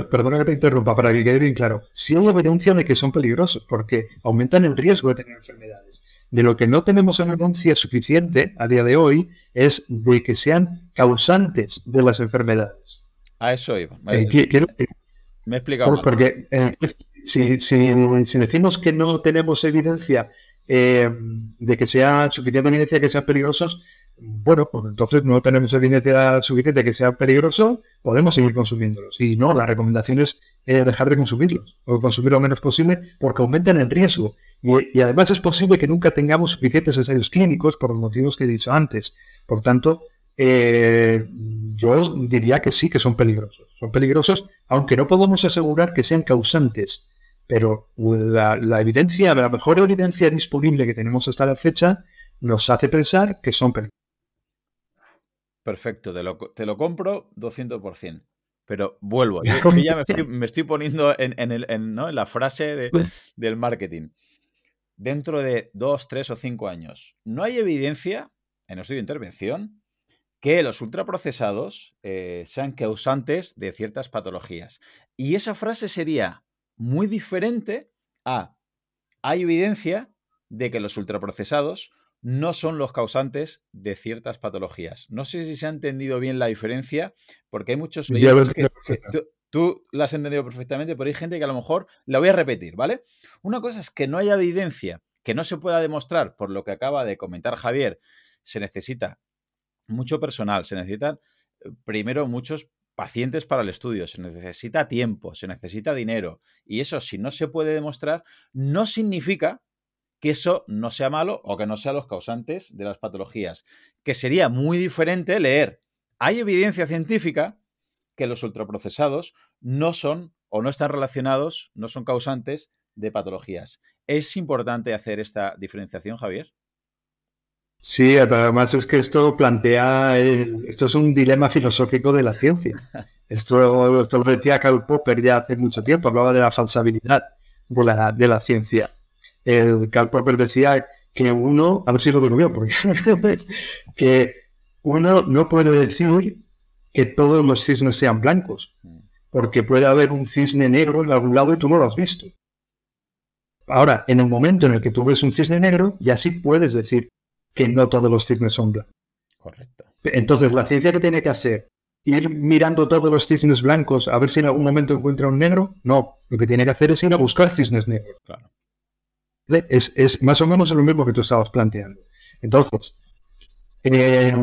perdona que te interrumpa, para que quede bien claro. Sí hay evidencia de que son peligrosos, porque aumentan el riesgo de tener enfermedades. De lo que no tenemos evidencia suficiente a día de hoy es de que sean causantes de las enfermedades. A eso iba. Eh, me he explicado. porque eh, si, decimos que no tenemos evidencia eh, de que sea suficiente evidencia de que sean peligrosos, bueno, pues entonces no tenemos evidencia suficiente de que sea peligroso, podemos seguir consumiéndolos. Y no, la recomendación es dejar de consumirlos o consumir lo menos posible porque aumentan el riesgo. Y, además es posible que nunca tengamos suficientes ensayos clínicos por los motivos que he dicho antes. Por tanto, eh, yo diría que sí que son peligrosos. Son peligrosos, aunque no podemos asegurar que sean causantes. Pero la, evidencia, la mejor evidencia disponible que tenemos hasta la fecha, nos hace pensar que son peligrosos. Perfecto, te lo, te lo compro 200%. Pero vuelvo, yo, ya me estoy, poniendo en, en, la frase del marketing dentro de dos, tres o cinco años. No hay evidencia en estudio de intervención que los ultraprocesados eh, sean causantes de ciertas patologías. Y esa frase sería muy diferente a hay evidencia de que los ultraprocesados no son los causantes de ciertas patologías. No sé si se ha entendido bien la diferencia, porque hay muchos que, Tú la has entendido perfectamente, pero hay gente que a lo mejor la voy a repetir, ¿vale? Una cosa es que no haya evidencia, que no se pueda demostrar por lo que acaba de comentar Javier, se necesita mucho personal, se necesitan eh, primero muchos pacientes para el estudio, se necesita tiempo, se necesita dinero. Y eso, si no se puede demostrar, no significa que eso no sea malo o que no sea los causantes de las patologías. Que sería muy diferente leer. Hay evidencia científica que los ultraprocesados no son o no están relacionados, no son causantes de patologías. ¿Es importante hacer esta diferenciación, Javier? Sí, además es que esto plantea, esto es un dilema filosófico de la ciencia. Esto, esto lo decía Karl Popper ya hace mucho tiempo, hablaba de la falsabilidad de la, de la ciencia. El Karl Popper decía que uno, a ver si lo bien, porque que uno no puede decir que todos los cisnes sean blancos, porque puede haber un cisne negro en algún lado y tú no lo has visto. Ahora, en el momento en el que tú ves un cisne negro, ya sí puedes decir que no todos los cisnes son blancos. Correcto. Entonces, la ciencia que tiene que hacer, ir mirando todos los cisnes blancos a ver si en algún momento encuentra un negro, no. Lo que tiene que hacer es ir a buscar cisnes negros. Claro. Es, es más o menos lo mismo que tú estabas planteando. Entonces, eh,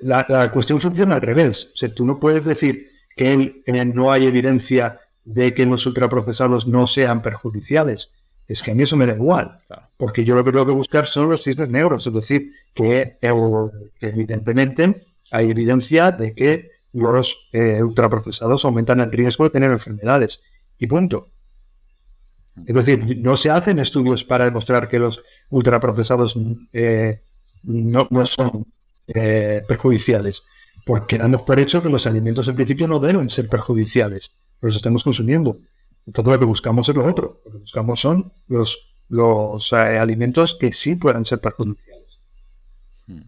la, cuestión funciona al revés. O sea, tú no puedes decir que no hay evidencia de que los ultraprocesados no sean perjudiciales. Es que a mí eso me da igual, porque yo lo que tengo que buscar son los cisnes negros, es decir, que, evidentemente hay evidencia de que los eh, ultraprocesados aumentan el riesgo de tener enfermedades. Y punto. Es decir, no se hacen estudios para demostrar que los ultraprocesados eh, no, son eh, perjudiciales, porque damos por hecho que los alimentos en principio no deben ser perjudiciales, los estamos consumiendo. Entonces lo que buscamos es lo otro, lo que buscamos son los, los eh, alimentos que sí puedan ser perjudiciales. Hmm.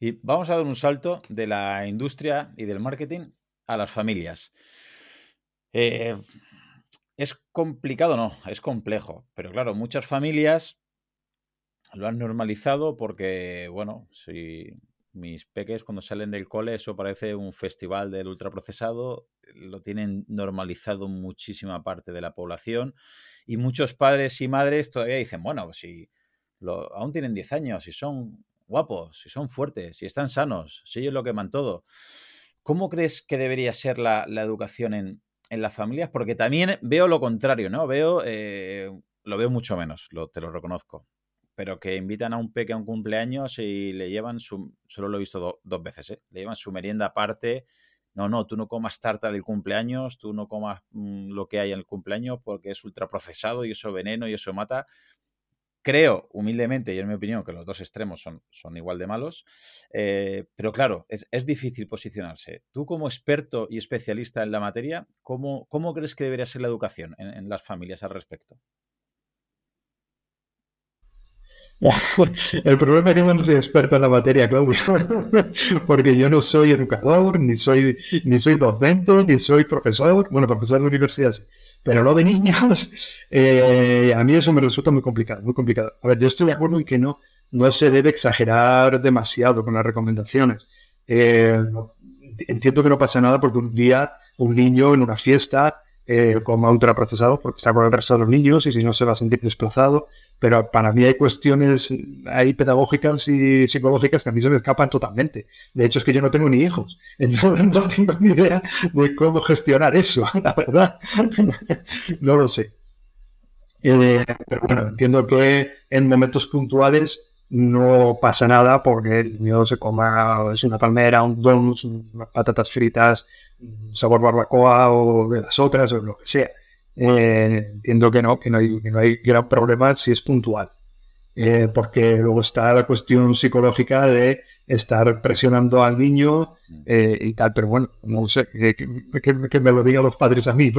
Y vamos a dar un salto de la industria y del marketing a las familias. Eh, es complicado, no, es complejo, pero claro, muchas familias lo han normalizado porque, bueno, si mis peques cuando salen del cole, eso parece un festival del ultraprocesado, lo tienen normalizado muchísima parte de la población y muchos padres y madres todavía dicen, bueno, si lo, aún tienen 10 años, si son guapos, si son fuertes, si están sanos, si ellos lo queman todo. ¿Cómo crees que debería ser la, educación en, las familias? Porque también veo lo contrario, ¿no? Veo, eh, lo veo mucho menos, lo, te lo reconozco pero que invitan a un peque a un cumpleaños y le llevan su, solo lo he visto dos veces, ¿eh? le llevan su merienda aparte. No, no, tú no comas tarta del cumpleaños, tú no comas mm, lo que hay en el cumpleaños porque es ultraprocesado y eso veneno y eso mata. Creo, humildemente, y en mi opinión, que los dos extremos son, son igual de malos, eh, pero claro, es, difícil posicionarse. Tú como experto y especialista en la materia, ¿cómo, cómo crees que debería ser la educación en las familias al respecto? El problema es que no soy experto en la materia, Claudio, porque yo no soy educador, ni soy, ni soy docente, ni soy profesor, bueno, profesor de universidad, pero lo de niños, eh, a mí eso me resulta muy complicado, muy complicado. A ver, yo estoy de acuerdo en que no, no se debe exagerar demasiado con las recomendaciones. Eh, entiendo que no pasa nada porque un día un niño en una fiesta eh, como ultraprocesados porque está con el resto de los niños y si no se va a sentir desplazado. Pero para mí hay cuestiones ahí pedagógicas y psicológicas que a mí se me escapan totalmente. De hecho, es que yo no tengo ni hijos. Entonces no tengo ni idea de cómo gestionar eso, la verdad. no lo sé. Eh, pero bueno, entiendo que en momentos puntuales no pasa nada porque el niño se coma es una palmera, un donuts, unas patatas fritas, sabor barbacoa o de las otras o lo que sea. Eh, entiendo que no, que no, hay, que no hay gran problema si es puntual. Eh, porque luego está la cuestión psicológica de estar presionando al niño eh, y tal, pero bueno, no sé, que, que, me lo digan los padres a mí,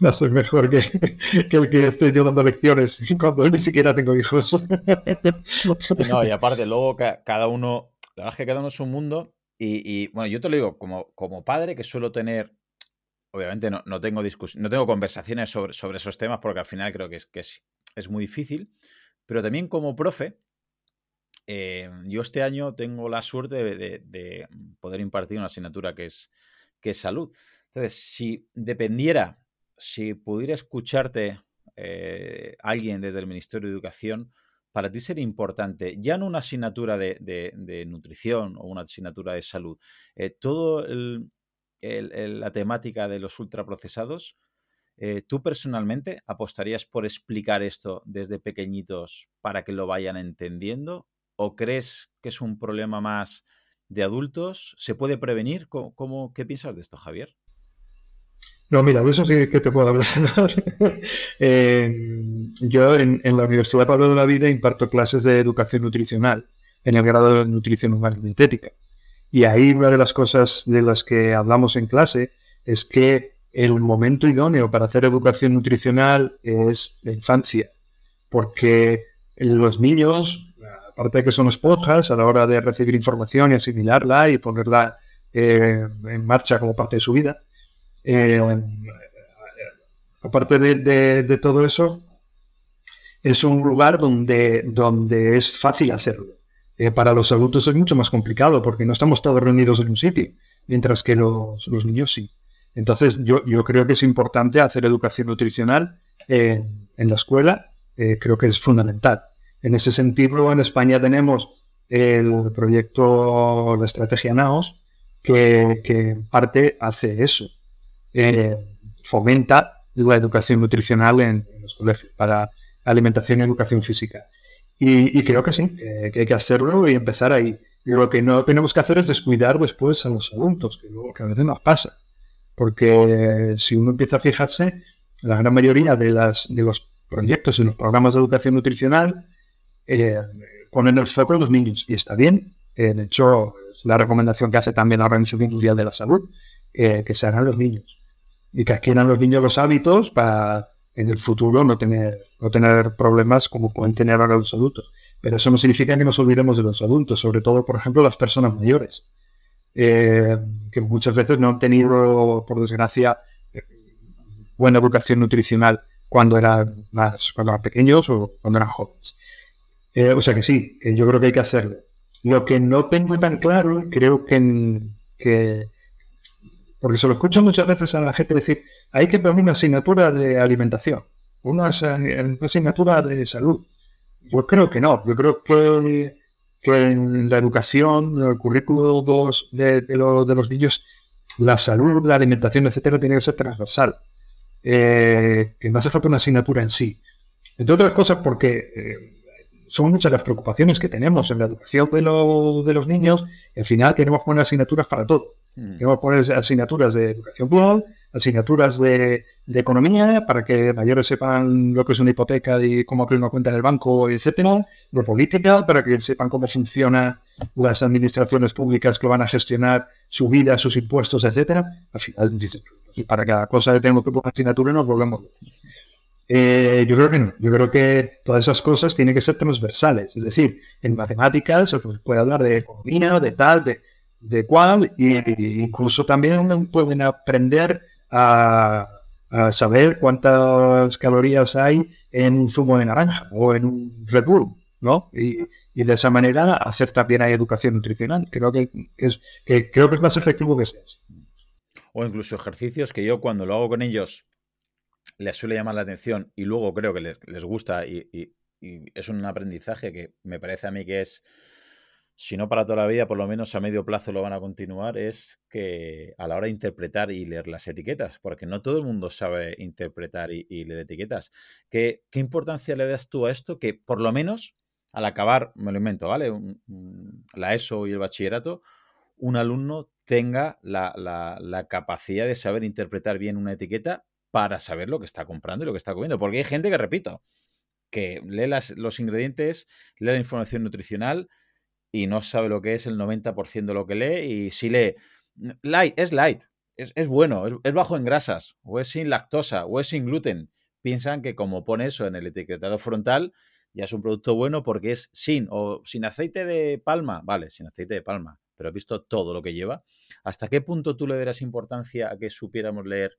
no soy mejor que, el que estoy dando lecciones cuando ni siquiera tengo hijos. no, y aparte, luego cada uno, la verdad es que cada uno es un mundo y, bueno, yo te lo digo, como, como padre que suelo tener, obviamente no, no tengo no tengo conversaciones sobre, sobre, esos temas porque al final creo que es, que es, es muy difícil, pero también como profe, eh, yo este año tengo la suerte de, de, poder impartir una asignatura que es, que es salud. Entonces, si dependiera, si pudiera escucharte eh, alguien desde el Ministerio de Educación, para ti sería importante, ya no una asignatura de, nutrición o una asignatura de salud, eh, todo la temática de los ultraprocesados, eh, ¿tú personalmente apostarías por explicar esto desde pequeñitos para que lo vayan entendiendo? ¿O crees que es un problema más de adultos? ¿Se puede prevenir? ¿Cómo, qué piensas de esto, Javier? No, mira, eso sí que te puedo hablar. Eh, yo en, la Universidad Pablo de la Vida imparto clases de educación nutricional en el grado de nutrición humana y dietética. Y ahí una de las cosas de las que hablamos en clase es que el momento idóneo para hacer educación nutricional es la infancia, porque los niños, aparte de que son esponjas a la hora de recibir información y asimilarla y ponerla eh, en marcha como parte de su vida, eh, aparte de, todo eso, es un lugar donde, donde es fácil hacerlo. Eh, para los adultos es mucho más complicado porque no estamos todos reunidos en un sitio, mientras que los, niños sí. Entonces yo, yo, creo que es importante hacer educación nutricional en la escuela, eh, creo que es fundamental. En ese sentido, en España tenemos el proyecto, la estrategia NAOS, que, que en parte hace eso. Eh, fomenta la educación nutricional en, los colegios para alimentación y educación física. Y, creo que sí, que, hay que hacerlo y empezar ahí. Lo que no tenemos que hacer es descuidar después a los adultos, que a veces nos pasa. Porque si uno empieza a fijarse, la gran mayoría de, las, de los proyectos y los programas de educación nutricional eh, ponen el foco en los niños. Y está bien. Eh, de hecho, es la recomendación que hace también la Organización Mundial de la Salud, eh, que se hagan los niños. Y que adquieran los niños los hábitos para en el futuro no tener, no tener problemas como pueden tener ahora los adultos. Pero eso no significa que nos olvidemos de los adultos, sobre todo, por ejemplo, las personas mayores, eh, que muchas veces no han tenido, por desgracia, buena educación nutricional cuando eran más, cuando eran pequeños o cuando eran jóvenes. Eh, o sea que sí, yo creo que hay que hacerlo. Lo que no tengo tan claro, creo que, que porque se lo escucho muchas veces a la gente decir, hay que poner una asignatura de alimentación, una, asignatura de salud. Yo creo que no, yo creo que, que en la educación, en el currículo de, de, los niños, la salud, la alimentación, etcétera, tiene que ser transversal. Eh, que no hace falta una asignatura en sí. Entre otras cosas porque eh, son muchas las preocupaciones que tenemos en la educación de, de los niños y al final queremos poner asignaturas para todo. Mm. Queremos poner asignaturas de educación global, asignaturas de, economía para que mayores sepan lo que es una hipoteca y cómo abrir una cuenta en el banco, etcétera, de política para que sepan cómo funcionan las administraciones públicas que van a gestionar su vida, sus impuestos, etcétera. Al final, y para cada cosa que tenemos que poner asignatura nos volvemos. Eh, yo creo que no. Yo creo que todas esas cosas tienen que ser transversales. Es decir, en matemáticas se puede hablar de economía, de tal, de, de cual, e incluso también pueden aprender a, saber cuántas calorías hay en un zumo de naranja o en un Red Bull, ¿no? Y, de esa manera hacer también hay educación nutricional. Creo que es, creo que es más efectivo que sea. O incluso ejercicios que yo cuando lo hago con ellos les suele llamar la atención y luego creo que les, gusta y, es un aprendizaje que me parece a mí que es, si no para toda la vida, por lo menos a medio plazo lo van a continuar, es que a la hora de interpretar y leer las etiquetas, porque no todo el mundo sabe interpretar y, leer etiquetas. ¿Qué, ¿Qué, importancia le das tú a esto? Que por lo menos al acabar, me lo invento, ¿vale? la ESO y el bachillerato, un alumno tenga la, la capacidad de saber interpretar bien una etiqueta para saber lo que está comprando y lo que está comiendo. Porque hay gente que, repito, que lee los ingredientes, lee la información nutricional y no sabe lo que es el 90% de lo que lee. Y si lee light, es light, es, bueno, es, bajo en grasas, o es sin lactosa, o es sin gluten. Piensan que como pone eso en el etiquetado frontal, ya es un producto bueno porque es sin o sin aceite de palma. Vale, sin aceite de palma, pero he visto todo lo que lleva. ¿Hasta qué punto tú le darás importancia a que supiéramos leer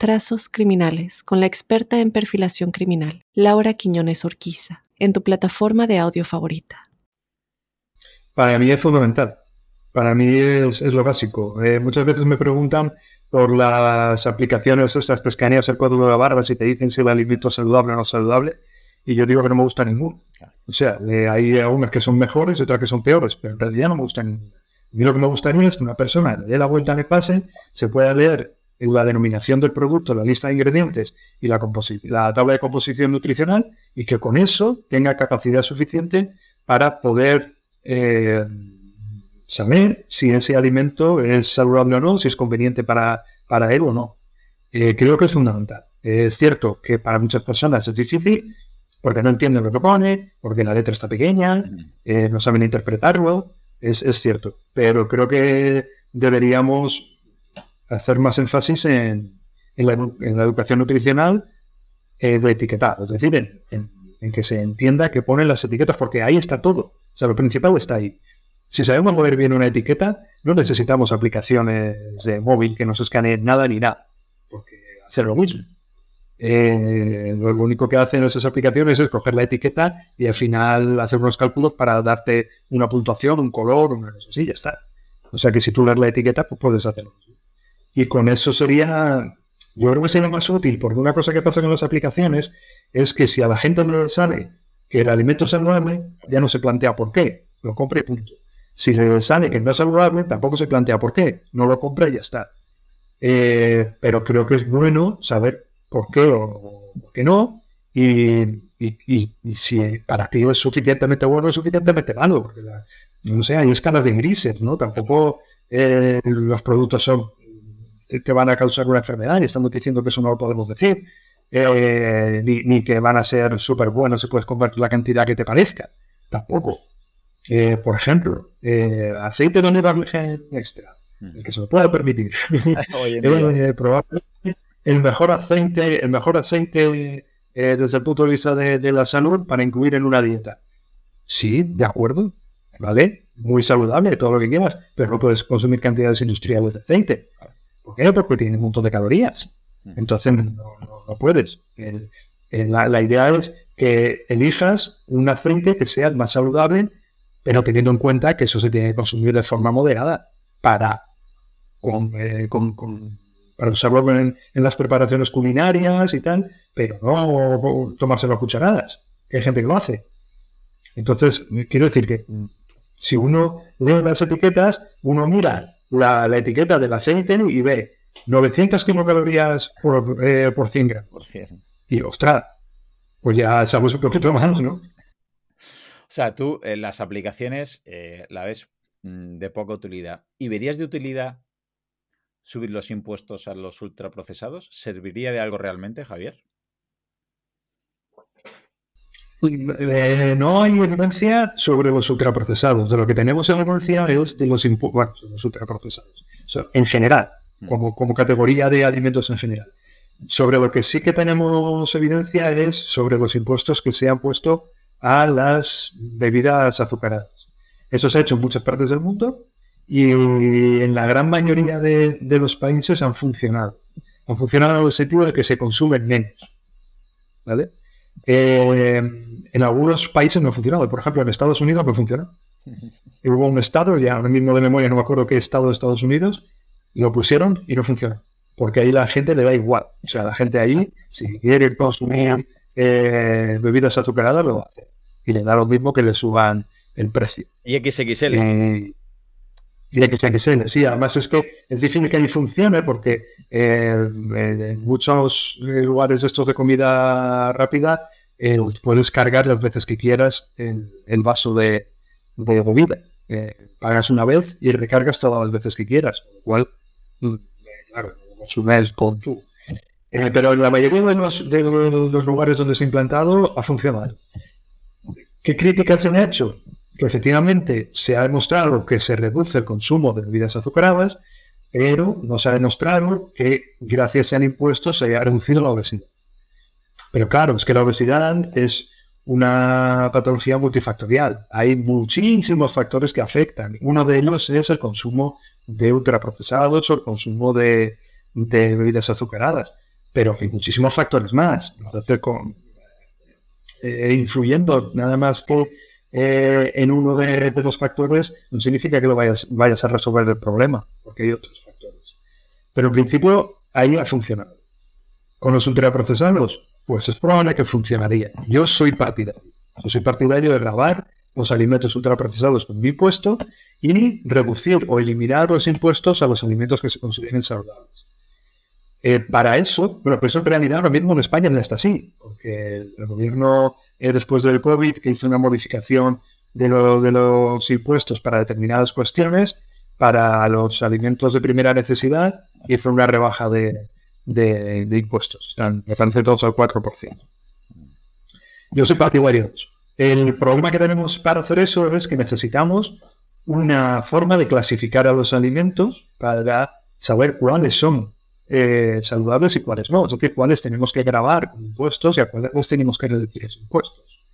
Trazos Criminales con la experta en perfilación criminal, Laura Quiñones Orquiza, en tu plataforma de audio favorita. Para mí es fundamental. Para mí es, lo básico. Eh, muchas veces me preguntan por las aplicaciones estas que el código de la barba si te dicen si el alimento es saludable o no saludable y yo digo que no me gusta ninguno. O sea, hay algunas que son mejores y otras que son peores, pero en realidad no me gustan ninguna. A mí lo que me gustaría es que una persona le dé la vuelta el pase, se pueda leer la denominación del producto, la lista de ingredientes y la, la tabla de composición nutricional y que con eso tenga capacidad suficiente para poder eh, saber si ese alimento es saludable o no, si es conveniente para, para él o no. Eh, creo que es fundamental. Es cierto que para muchas personas es difícil, porque no entienden lo que pone, porque la letra está pequeña, eh, no saben interpretarlo, es, cierto. Pero creo que deberíamos hacer más énfasis en, la, educación nutricional eh, de etiquetar, es decir, en, que se entienda que ponen las etiquetas, porque ahí está todo. O sea, lo principal está ahí. Si sabemos mover bien una etiqueta, no necesitamos aplicaciones de móvil que nos escaneen nada ni nada, porque hacer lo mismo. Eh, lo único que hacen esas aplicaciones es coger la etiqueta y al final hacer unos cálculos para darte una puntuación, un color, una cosa así, ya está. O sea que si tú lees la etiqueta, pues puedes hacerlo. Y con eso sería, yo creo que sería más útil, porque una cosa que pasa con las aplicaciones es que si a la gente no le sale que el alimento es saludable, ya no se plantea por qué, lo compre y punto. Si se le sale que no es saludable, tampoco se plantea por qué, no lo compra y ya está. Eh, pero creo que es bueno saber por qué o por qué no, y, si para ti es suficientemente bueno o suficientemente malo, porque no sé, hay escalas de grises, ¿no? Tampoco eh, los productos son que van a causar una enfermedad y estamos diciendo que eso no lo podemos decir, eh, ni, que van a ser súper buenos y puedes comprar la cantidad que te parezca, tampoco. Eh, por ejemplo, aceite de oliva virgen extra, el que se lo pueda permitir. probablemente el mejor aceite, el mejor aceite eh, desde el punto de vista de, la salud para incluir en una dieta. Sí, de acuerdo, ¿vale? Muy saludable, todo lo que quieras, pero no puedes consumir cantidades industriales de aceite. ¿Por qué? Porque tiene un montón de calorías. Mm. Entonces no, puedes. la, idea es que elijas un aceite que sea más saludable, pero teniendo en cuenta que eso se tiene que consumir de forma moderada para con eh, para usarlo en, las preparaciones culinarias y tal, pero no tomárselo a cucharadas. Hay gente que lo hace. Entonces, quiero decir que si uno lee las etiquetas, uno mira la, etiqueta del aceite y ve 900 kilocalorías por, eh, por 100 gramos. Y ostras, pues ya sabemos un poquito más, ¿no? O sea, tú en las aplicaciones eh, la ves mm, de poca utilidad. ¿Y verías de utilidad subir los impuestos a los ultraprocesados? ¿Serviría de algo realmente, Javier? Eh, no hay evidencia sobre los ultraprocesados. De lo que tenemos evidencia es de los, bueno, los ultraprocesados. en general, mm. como, como categoría de alimentos en general. Sobre lo que sí que tenemos evidencia es sobre los impuestos que se han puesto a las bebidas azucaradas. Eso se ha hecho en muchas partes del mundo y en la gran mayoría de, los países han funcionado. Han funcionado en el sentido de que se consumen menos. ¿Vale? Eh, en algunos países no ha funcionado. Por ejemplo, en Estados Unidos no funciona. Hubo un estado, ya ahora mismo de memoria no me acuerdo qué estado de Estados Unidos, lo pusieron y no funciona. Porque ahí la gente le da igual. O sea, la gente ahí, si quiere consumir eh, bebidas azucaradas, lo hace. Y le da lo mismo que le suban el precio. ¿Y XXL? Eh, y que sea que sea. Sí, además es que es difícil que ahí funcione porque eh, en muchos lugares estos de comida rápida eh, puedes cargar las veces que quieras el, vaso de, de bebida. Eh, pagas una vez y recargas todas las veces que quieras, lo cual, mm, claro, con tú. pero en la mayoría de los, de los lugares donde se ha implantado ha funcionado. ¿Qué críticas se han hecho? Que efectivamente se ha demostrado que se reduce el consumo de bebidas azucaradas, pero no se ha demostrado que gracias al impuesto se haya reducido la obesidad. Pero claro, es que la obesidad es una patología multifactorial. Hay muchísimos factores que afectan. Uno de ellos es el consumo de ultraprocesados o el consumo de, bebidas azucaradas. Pero hay muchísimos factores más. Eh, influyendo nada más que eh, en uno de, los factores no significa que lo vayas, vayas a resolver el problema, porque hay otros factores. Pero en principio ahí ha funcionado. Con los ultraprocesados, pues es probable que funcionaría. Yo soy partidario. Yo soy partidario de grabar los alimentos ultraprocesados con mi impuesto y reducir o eliminar los impuestos a los alimentos que se consideren saludables. Eh, para eso, bueno, por eso en realidad ahora mismo en España no está así, porque el gobierno eh, después del COVID, que hizo una modificación de, los impuestos para determinadas cuestiones, para los alimentos de primera necesidad, hizo una rebaja de, impuestos. Están, están al 4%. Yo soy partidario. El problema que tenemos para hacer eso es que necesitamos una forma de clasificar a los alimentos para saber cuáles son eh, saludables y cuáles no. Es decir, cuáles tenemos que grabar con impuestos y a cuáles tenemos que reducir esos impuestos.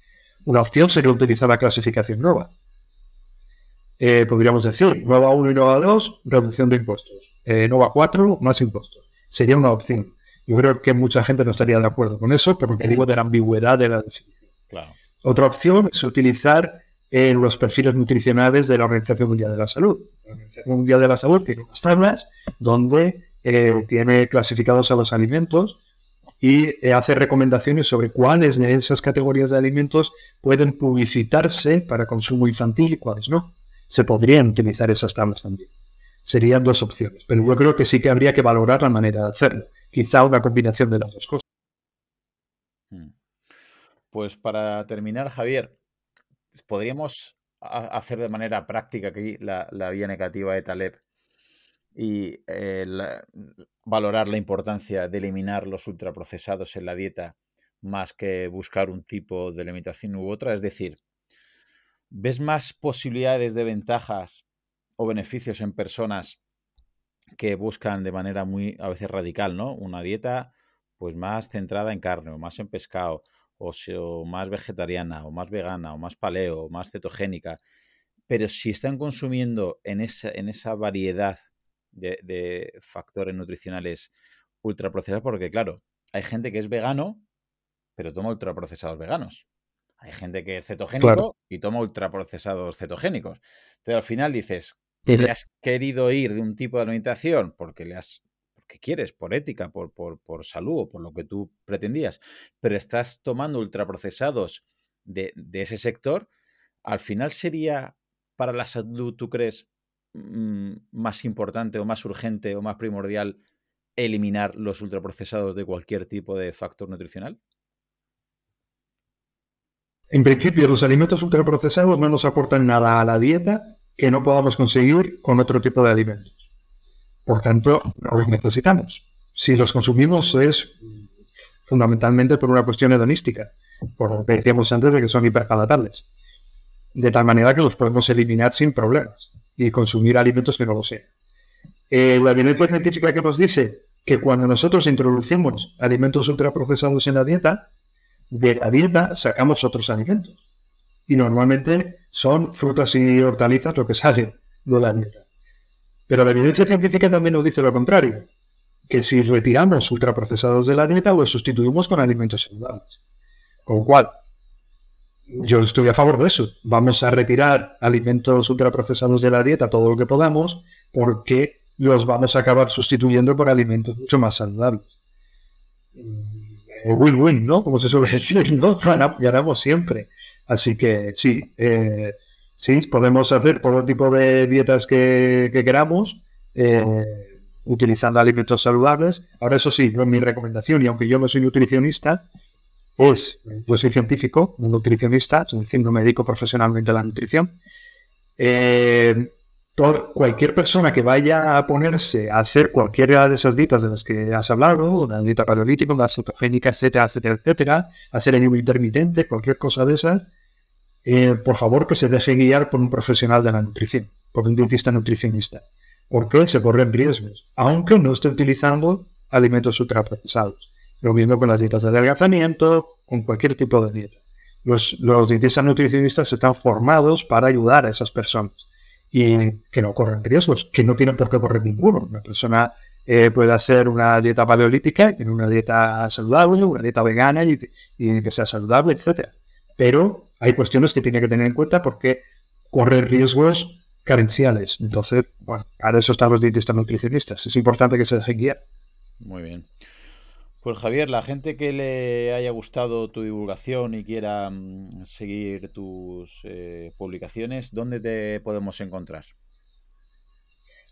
Una opción sería utilizar la clasificación nueva. Eh, podríamos decir, nueva 1 y nueva 2, reducción de impuestos. Eh, nueva 4, más impuestos. Sería una opción. Yo creo que mucha gente no estaría de acuerdo con eso, porque digo de la ambigüedad de la definición. Otra opción es utilizar eh, los perfiles nutricionales de la Organización Mundial de la Salud. La Organización Mundial de la Salud tiene unas tablas donde eh, tiene clasificados a los alimentos y eh, hace recomendaciones sobre cuáles de esas categorías de alimentos pueden publicitarse para consumo infantil y cuáles no. Se podrían utilizar esas tablas también. Serían dos opciones, pero yo creo que sí que habría que valorar la manera de hacerlo. Quizá una combinación de las dos cosas. Hmm. Pues para terminar, Javier, podríamos hacer de manera práctica aquí la, vía negativa de Taleb y eh, valorar la importancia de eliminar los ultraprocesados en la dieta más que buscar un tipo de limitación u otra. Es decir, ¿ves más posibilidades de ventajas o beneficios en personas que buscan de manera muy a veces radical, ¿no? Una dieta pues más centrada en carne o más en pescado o, más vegetariana o más vegana o más paleo o más cetogénica. Pero si están consumiendo en esa, en esa variedad de, factores nutricionales ultraprocesados, porque claro, hay gente que es vegano, pero toma ultraprocesados veganos. Hay gente que es cetogénico y toma ultraprocesados cetogénicos. Entonces al final dices, ¿te has querido ir de un tipo de alimentación porque le has porque quieres, por ética, por, por, por, salud o por lo que tú pretendías, pero estás tomando ultraprocesados de, de ese sector, al final sería para la salud, ¿tú crees, más importante o más urgente o más primordial eliminar los ultraprocesados de cualquier tipo de factor nutricional? En principio, los alimentos ultraprocesados no nos aportan nada a la dieta que no podamos conseguir con otro tipo de alimentos. Por tanto, no los necesitamos. Si los consumimos es fundamentalmente por una cuestión hedonística, por lo que decíamos antes de que son hiperpalatables. De tal manera que los podemos eliminar sin problemas y consumir alimentos que no lo sean. Eh, la evidencia científica que nos dice que cuando nosotros introducimos alimentos ultraprocesados en la dieta, de la dieta sacamos otros alimentos. Y normalmente son frutas y hortalizas lo que sale de la dieta. Pero la evidencia científica también nos dice lo contrario, que si retiramos ultraprocesados de la dieta, los sustituimos con alimentos saludables. Con lo cual, yo estoy a favor de eso. Vamos a retirar alimentos ultraprocesados de la dieta todo lo que podamos porque los vamos a acabar sustituyendo por alimentos mucho más saludables. Eh, win-win, ¿no? Como se suele decir, ¿no? Ganamos siempre. Así que sí, eh, sí, podemos hacer todo tipo de dietas que, queramos, eh, utilizando alimentos saludables. Ahora, eso sí, no es mi recomendación, y aunque yo no soy nutricionista, es, yo soy científico, un nutricionista, es decir, no me dedico profesionalmente a la nutrición. Eh, cualquier persona que vaya a ponerse a hacer cualquiera de esas dietas de las que has hablado, una dieta paleolítica, una cetogénica, etcétera, etcétera, etcétera, hacer ayuno intermitente, cualquier cosa de esas, eh, por favor que se deje guiar por un profesional de la nutrición, por un dietista nutricionista, porque se corren riesgos, aunque no esté utilizando alimentos ultraprocesados. Lo mismo con las dietas de adelgazamiento, con cualquier tipo de dieta. Los, dietistas nutricionistas están formados para ayudar a esas personas y que no corren riesgos, que no tienen por qué correr ninguno. Una persona eh, puede hacer una dieta paleolítica, una dieta saludable, una dieta vegana y, que sea saludable, etc. Pero hay cuestiones que tiene que tener en cuenta porque corre riesgos carenciales. Entonces, bueno, para eso están los dietistas nutricionistas. Es importante que se dejen guiar. Muy bien. Pues Javier, la gente que le haya gustado tu divulgación y quiera mm, seguir tus eh, publicaciones, ¿dónde te podemos encontrar?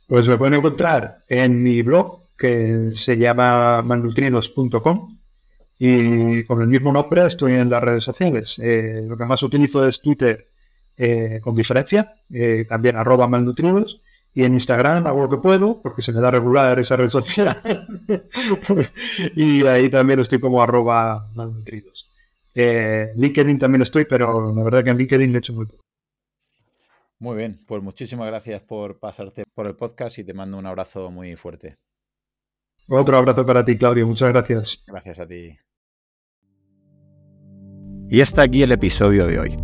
Pues me pueden encontrar en mi blog que se llama malnutrinos.com y con el mismo nombre estoy en las redes sociales. Eh, lo que más utilizo es Twitter eh, con diferencia, también arroba malnutrinos y en Instagram hago lo que puedo, porque se me da regular esa red social. y ahí también estoy como arroba malnutridos. Eh, LinkedIn también estoy, pero la verdad que en LinkedIn le he hecho muy poco. Muy bien, pues muchísimas gracias por pasarte por el podcast y te mando un abrazo muy fuerte. Otro abrazo para ti, Claudio. Muchas gracias. Gracias a ti. Y hasta aquí el episodio de hoy.